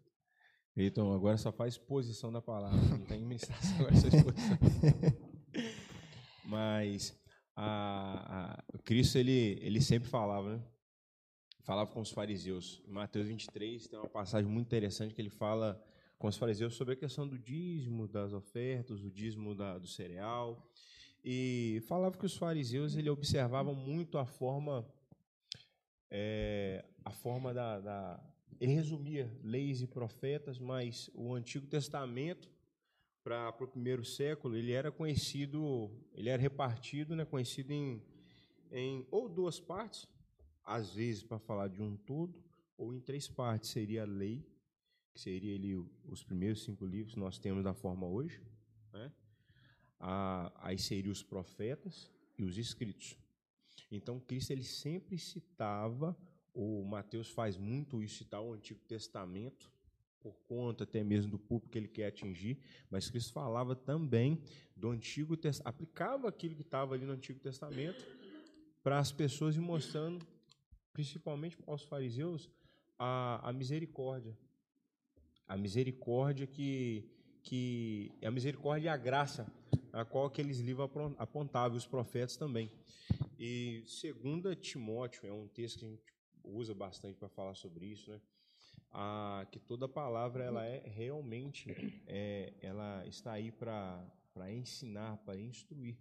Cleiton agora só faz exposição da palavra, não tem mensagem agora só exposição. [LAUGHS] Mas a, a, Cristo, ele, ele sempre falava, né? Falava com os fariseus. Em Mateus 23 tem uma passagem muito interessante que ele fala com os fariseus sobre a questão do dízimo das ofertas, o dízimo da, do cereal. E falava que os fariseus ele observavam muito a forma, é, a forma da, da, Ele resumia leis e profetas, mas o Antigo Testamento para o primeiro século ele era conhecido, ele era repartido, né, conhecido em, em ou duas partes, às vezes para falar de um todo, ou em três partes seria a lei que seria ali os primeiros cinco livros que nós temos da forma hoje, né? Ah, aí seriam os profetas e os escritos. Então Cristo ele sempre citava, o Mateus faz muito isso citar o Antigo Testamento por conta até mesmo do público que ele quer atingir, mas Cristo falava também do Antigo Testamento, aplicava aquilo que estava ali no Antigo Testamento para as pessoas e mostrando, principalmente para os fariseus, a, a misericórdia, a misericórdia que, que a misericórdia e a graça a qual aqueles livros apontavam, os profetas também. E segunda Timóteo é um texto que a gente usa bastante para falar sobre isso, né? Ah, que toda palavra ela é realmente é, ela está aí para para ensinar, para instruir.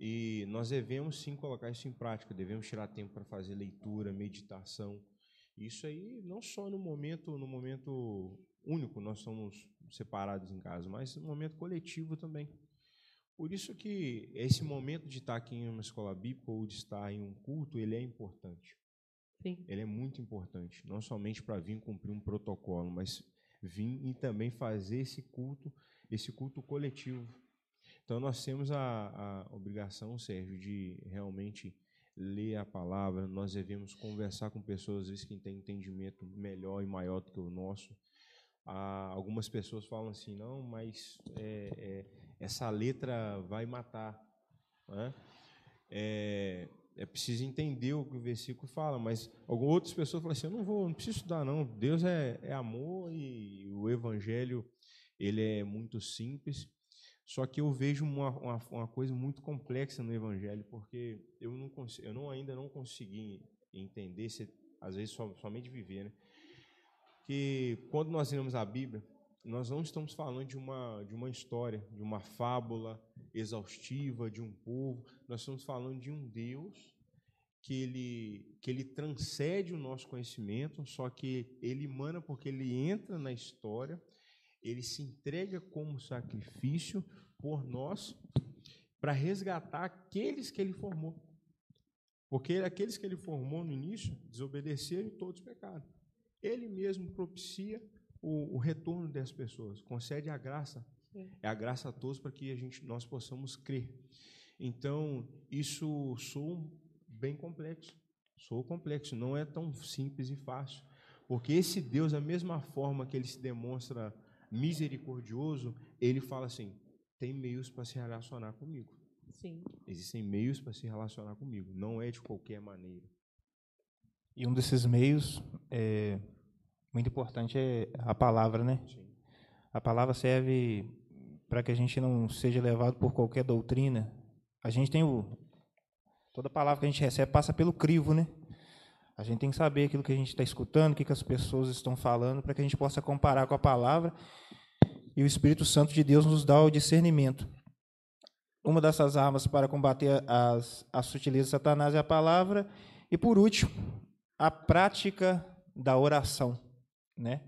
E nós devemos sim colocar isso em prática, devemos tirar tempo para fazer leitura, meditação, isso aí não só no momento, no momento único nós somos separados em casa, mas no momento coletivo também. Por isso que esse momento de estar aqui em uma escola bíblica ou de estar em um culto, ele é importante. Sim. Ele é muito importante, não somente para vir cumprir um protocolo, mas vir e também fazer esse culto, esse culto coletivo. Então nós temos a, a obrigação, Sérgio, de realmente ler a palavra, nós devemos conversar com pessoas às vezes que têm entendimento melhor e maior do que o nosso. Ah, algumas pessoas falam assim, não, mas é, é, essa letra vai matar. Né? É, é preciso entender o que o versículo fala, mas algumas outras pessoas falam assim, eu não vou, não preciso estudar não, Deus é, é amor e o evangelho ele é muito simples só que eu vejo uma, uma, uma, coisa muito complexa no Evangelho, porque eu, não eu não, ainda não consegui entender, se, às vezes so, somente viver, né? que quando nós lemos a Bíblia, nós não estamos falando de uma, de uma história, de uma fábula exaustiva de um povo, nós estamos falando de um Deus que ele, que ele transcende o nosso conhecimento, só que ele emana porque ele entra na história ele se entrega como sacrifício por nós para resgatar aqueles que ele formou. Porque aqueles que ele formou no início desobedeceram e todos pecaram. Ele mesmo propicia o, o retorno das pessoas, concede a graça. Sim. É a graça a todos para que a gente, nós possamos crer. Então, isso soa bem complexo. Sou complexo, não é tão simples e fácil. Porque esse Deus, da mesma forma que ele se demonstra misericordioso, ele fala assim: tem meios para se relacionar comigo. Sim. Existem meios para se relacionar comigo, não é de qualquer maneira. E um desses meios é muito importante é a palavra, né? Sim. A palavra serve para que a gente não seja levado por qualquer doutrina. A gente tem o toda palavra que a gente recebe passa pelo crivo, né? A gente tem que saber aquilo que a gente está escutando, o que, que as pessoas estão falando, para que a gente possa comparar com a palavra. E o Espírito Santo de Deus nos dá o discernimento. Uma dessas armas para combater as, as sutilezas de Satanás é a palavra. E por último, a prática da oração, né?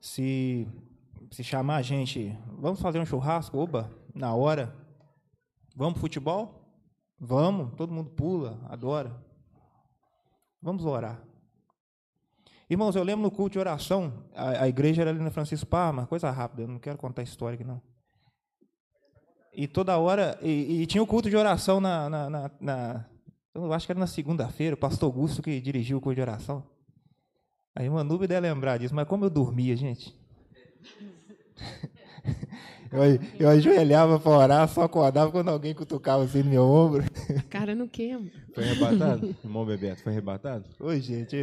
Se se chamar a gente, vamos fazer um churrasco, oba, na hora. Vamos pro futebol? Vamos, todo mundo pula, adora. Vamos orar. Irmãos, eu lembro no culto de oração, a, a igreja era ali na Francisco Parma, coisa rápida, eu não quero contar a história aqui não. E toda hora, e, e tinha o culto de oração na, na, na, na eu acho que era na segunda-feira, o pastor Augusto que dirigiu o culto de oração. Aí uma nuvem deve lembrar disso, mas como eu dormia, gente. [LAUGHS] Eu, eu ajoelhava para orar, só acordava quando alguém cutucava assim no meu ombro. A [LAUGHS] cara não queima. Foi arrebatado? Irmão Bebeto, foi arrebatado? Oi, gente. [LAUGHS]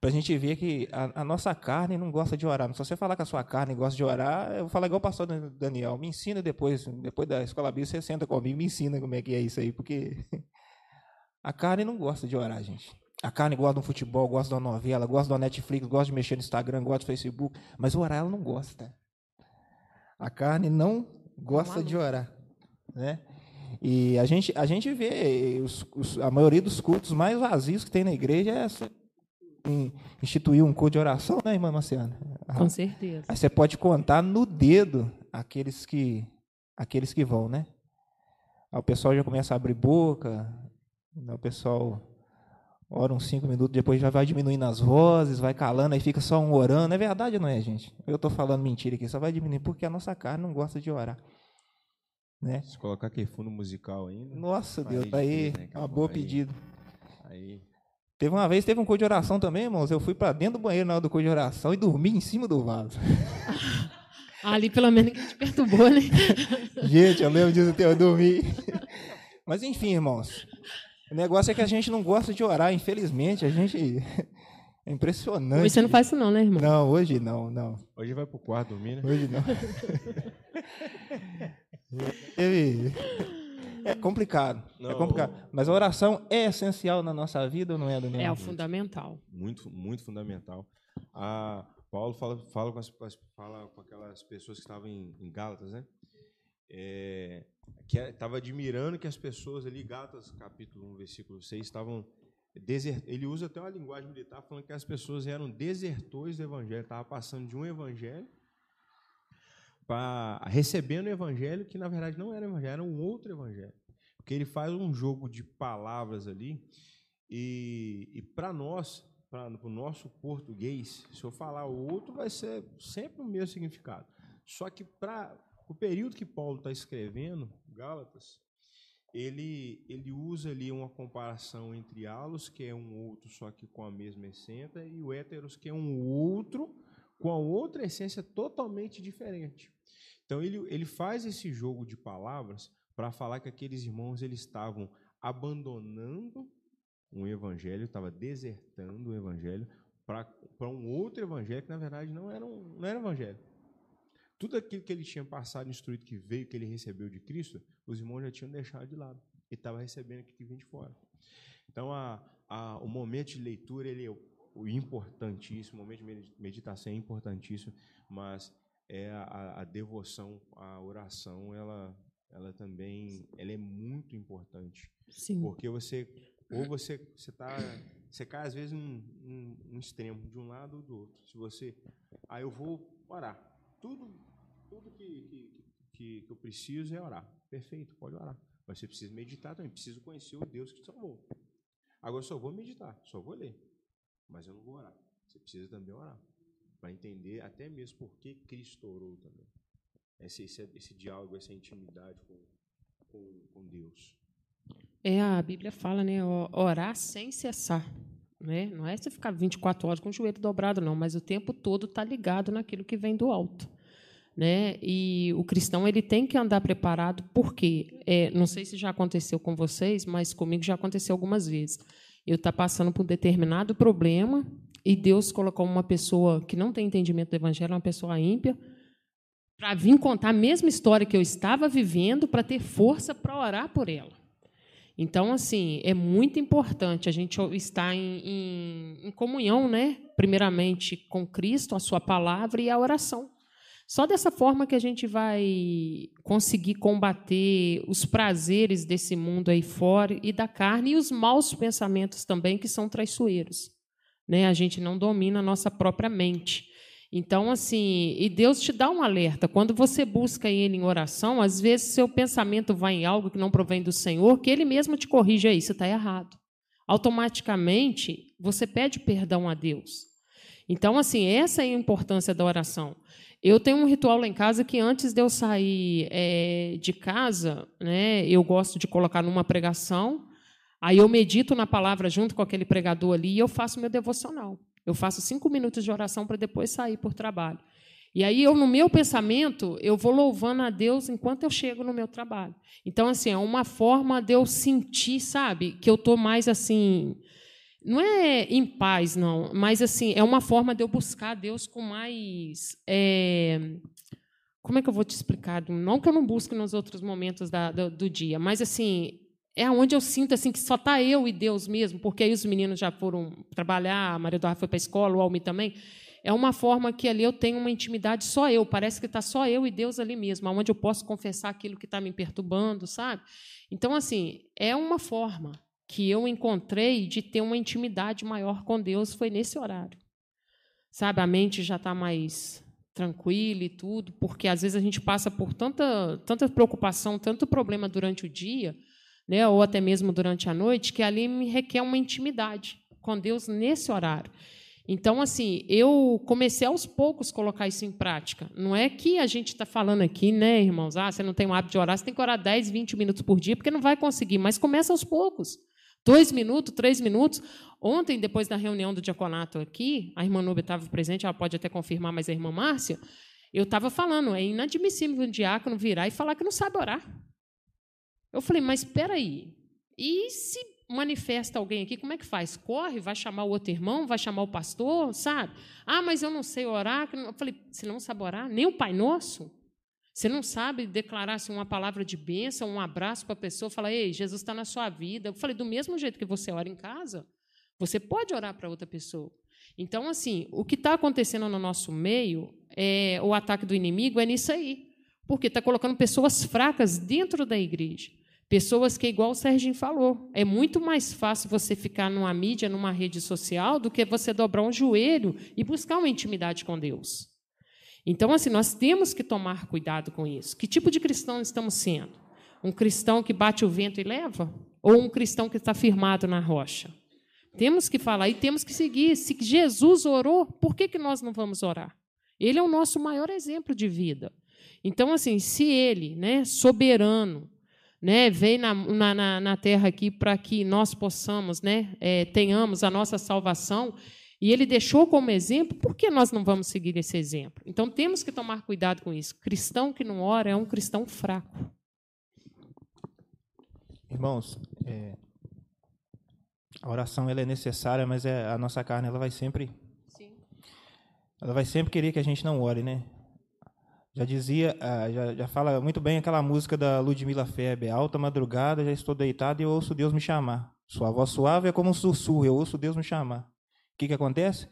Para a gente ver que a, a, nossa carne não gosta de orar. Se você falar que a sua carne gosta de orar, eu vou falar igual o pastor Daniel. Me ensina depois, depois da escola bíblica, você senta comigo, me ensina como é que é isso aí, porque a carne não gosta de orar, gente. A carne gosta de um futebol, gosta de uma novela, gosta de uma Netflix, gosta de mexer no Instagram, gosta do Facebook, mas orar ela não gosta. A carne não gosta de orar, né? E a gente, a gente vê os, os, a maioria dos cultos mais vazios que tem na igreja é essa, instituir um culto de oração, né, irmã Marciana? Com certeza. Aí você pode contar no dedo aqueles que, aqueles que vão, né? Aí o pessoal já começa a abrir boca, o pessoal ora uns cinco minutos, depois já vai diminuindo as vozes, vai calando, aí fica só um orando. É verdade ou não é, gente? Eu estou falando mentira aqui, só vai diminuir, porque a nossa carne não gosta de orar. Né? Se colocar aquele fundo musical ainda. Nossa, Deus, tá aí, né? uma boa aí, pedido. Aí. Teve uma vez, teve um culto de oração também, irmãos. Eu fui para dentro do banheiro na hora do culto de oração e dormi em cima do vaso. [LAUGHS] Ali pelo menos que te perturbou, né? [LAUGHS] gente, eu lembro disso até eu dormi. [LAUGHS] Mas enfim, irmãos. O negócio é que a gente não gosta de orar, infelizmente. A gente. [LAUGHS] É impressionante. Hoje você não faz isso, não, né, irmão? Não, hoje não, não. Hoje vai pro quarto dormir, né? Hoje não. [LAUGHS] É complicado. É não, é complicado. Mas a oração é essencial na nossa vida ou não é, Daniel? É o fundamental. Muito, muito fundamental. A Paulo fala, fala, com, as, fala com aquelas pessoas que estavam em, em Gálatas, né? É, que estava é, admirando que as pessoas ali, Gálatas capítulo 1, versículo 6, estavam desert... ele usa até uma linguagem militar falando que as pessoas eram desertores do evangelho, estava passando de um evangelho para recebendo o evangelho que na verdade não era evangelho, era um outro evangelho. Porque ele faz um jogo de palavras ali e, e para nós, para o nosso português, se eu falar o outro vai ser sempre o mesmo significado. Só que para o período que Paulo está escrevendo, Gálatas, ele, ele usa ali uma comparação entre halos, que é um outro só que com a mesma essência, e o héteros, que é um outro com a outra essência totalmente diferente. Então ele, ele faz esse jogo de palavras para falar que aqueles irmãos eles estavam abandonando um evangelho, estava desertando o evangelho para um outro evangelho que na verdade não era um, não era evangelho. Tudo aquilo que ele tinha passado, instruído, que veio, que ele recebeu de Cristo, os irmãos já tinham deixado de lado. Ele estava recebendo aquilo que vinha de fora. Então, a, a, o momento de leitura ele é o, importantíssimo, o momento de meditação é importantíssimo, mas é a, a, devoção, a oração, ela, ela também ela é muito importante. Sim. Porque você, ou você está você cai às vezes num, num, num, extremo, de um lado ou do outro. Se você, ah, eu vou orar. Tudo tudo que, que, que, que eu preciso é orar. Perfeito, pode orar. Mas você precisa meditar também, preciso conhecer o Deus que te salvou. Agora só vou meditar, só vou ler. Mas eu não vou orar. Você precisa também orar. Para entender até mesmo por que Cristo orou também. Esse, esse, esse diálogo, essa intimidade com, com, com Deus. É, a Bíblia fala, né? Orar sem cessar. Né? Não é você ficar 24 horas com o joelho dobrado, não, mas o tempo todo está ligado naquilo que vem do alto. Né? E o cristão ele tem que andar preparado, porque é, não sei se já aconteceu com vocês, mas comigo já aconteceu algumas vezes. Eu estar tá passando por um determinado problema e Deus colocou uma pessoa que não tem entendimento do evangelho, uma pessoa ímpia, para vir contar a mesma história que eu estava vivendo, para ter força para orar por ela. Então, assim, é muito importante a gente estar em, em, em, comunhão, né? Primeiramente com Cristo, a Sua palavra e a oração. Só dessa forma que a gente vai conseguir combater os prazeres desse mundo aí fora e da carne e os maus pensamentos também que são traiçoeiros. Né? A gente não domina a nossa própria mente. Então, assim, e Deus te dá um alerta. Quando você busca Ele em oração, às vezes seu pensamento vai em algo que não provém do Senhor, que Ele mesmo te corrige aí, você está errado. Automaticamente, você pede perdão a Deus. Então, assim, essa é a importância da oração. Eu tenho um ritual lá em casa que antes de eu sair é, de casa, né, eu gosto de colocar numa pregação, aí eu medito na palavra junto com aquele pregador ali e eu faço meu devocional. Eu faço cinco minutos de oração para depois sair por trabalho. E aí eu, no meu pensamento, eu vou louvando a Deus enquanto eu chego no meu trabalho. Então, assim, é uma forma de eu sentir, sabe, que eu estou mais assim. Não é em paz, não, mas assim, é uma forma de eu buscar Deus com mais. É, como é que eu vou te explicar? Não que eu não busque nos outros momentos da, do, do dia, mas assim, é onde eu sinto assim que só está eu e Deus mesmo, porque aí os meninos já foram trabalhar, a Maria Eduarda foi para a escola, o Almi também. É uma forma que ali eu tenho uma intimidade só eu, parece que está só eu e Deus ali mesmo, onde eu posso confessar aquilo que está me perturbando, sabe? Então, assim, é uma forma que eu encontrei de ter uma intimidade maior com Deus, foi nesse horário. Sabe, a mente já está mais tranquila e tudo, porque às vezes a gente passa por tanta, tanta preocupação, tanto problema durante o dia, né, ou até mesmo durante a noite, que ali me requer uma intimidade com Deus nesse horário. Então, assim, eu comecei aos poucos colocar isso em prática. Não é que a gente está falando aqui, né, irmãos? Ah, você não tem o hábito de orar, você tem que orar 10, 20 minutos por dia, porque não vai conseguir, mas começa aos poucos. Dois minutos, três minutos. Ontem, depois da reunião do diaconato aqui, a irmã Nube estava presente, ela pode até confirmar, mas a irmã Márcia, eu estava falando, é inadmissível um diácono virar e falar que não sabe orar. Eu falei, mas espera aí. E se manifesta alguém aqui, como é que faz? Corre, vai chamar o outro irmão, vai chamar o pastor, sabe? Ah, mas eu não sei orar. Eu falei, você não sabe orar? Nem o Pai Nosso? Você não sabe declarar assim, uma palavra de bênção, um abraço para a pessoa, falar, ei, Jesus está na sua vida. Eu falei, do mesmo jeito que você ora em casa, você pode orar para outra pessoa. Então, assim, o que está acontecendo no nosso meio, é, o ataque do inimigo é nisso aí. Porque está colocando pessoas fracas dentro da igreja. Pessoas que, igual o Serginho falou, é muito mais fácil você ficar numa mídia, numa rede social, do que você dobrar um joelho e buscar uma intimidade com Deus. Então, assim, nós temos que tomar cuidado com isso. Que tipo de cristão estamos sendo? Um cristão que bate o vento e leva? Ou um cristão que está firmado na rocha? Temos que falar e temos que seguir. Se Jesus orou, por que, que nós não vamos orar? Ele é o nosso maior exemplo de vida. Então, assim, se ele, né, soberano, né, veio na, na, na terra aqui para que nós possamos, né, é, tenhamos a nossa salvação, e ele deixou como exemplo, por que nós não vamos seguir esse exemplo? Então temos que tomar cuidado com isso. Cristão que não ora é um cristão fraco. Irmãos, é, a oração ela é necessária, mas é, a nossa carne ela vai sempre, Sim. ela vai sempre querer que a gente não ore, né? Já dizia, ah, já, já fala muito bem aquela música da Ludmila Feber, alta madrugada, já estou deitado e eu ouço Deus me chamar. Sua voz suave é como um sussurro, eu ouço Deus me chamar. O que, que acontece?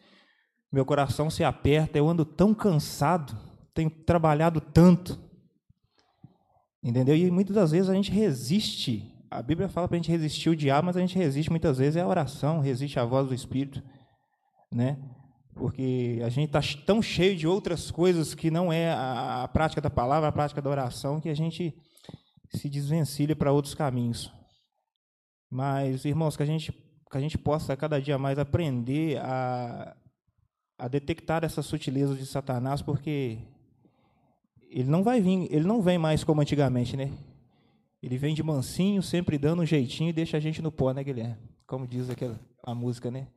Meu coração se aperta, eu ando tão cansado, tenho trabalhado tanto. Entendeu? E muitas das vezes a gente resiste. A Bíblia fala para a gente resistir o diabo, mas a gente resiste muitas vezes é a oração, resiste à voz do Espírito. Né? porque a gente está tão cheio de outras coisas que não é a, a, prática da palavra, a prática da oração, que a gente se desvencilha para outros caminhos. Mas, irmãos, que a gente, que a gente possa cada dia mais aprender a, a detectar essas sutilezas de Satanás, porque ele não vai vir, ele não vem mais como antigamente, né? Ele vem de mansinho, sempre dando um jeitinho e deixa a gente no pó, né, Guilherme? Como diz aquela a música, né?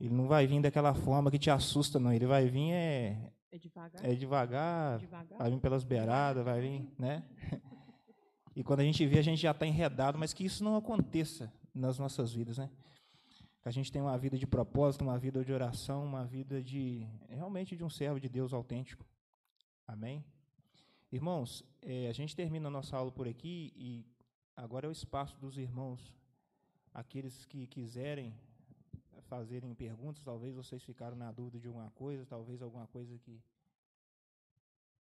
Ele não vai vir daquela forma que te assusta, não. Ele vai vir é É devagar. é devagar, devagar. vai vir pelas beiradas, vai vir, né? [LAUGHS] E quando a gente vê, a gente já está enredado, mas que isso não aconteça nas nossas vidas, né? Que a gente tenha uma vida de propósito, uma vida de oração, uma vida de realmente de um servo de Deus autêntico. Amém? Irmãos, eh, a gente termina a nossa aula por aqui e agora é o espaço dos irmãos, aqueles que quiserem fazerem perguntas, talvez vocês ficaram na dúvida de alguma coisa, talvez alguma coisa que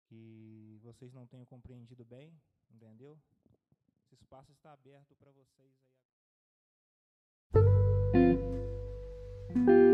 que vocês não tenham compreendido bem, entendeu? Esse espaço está aberto para vocês. Música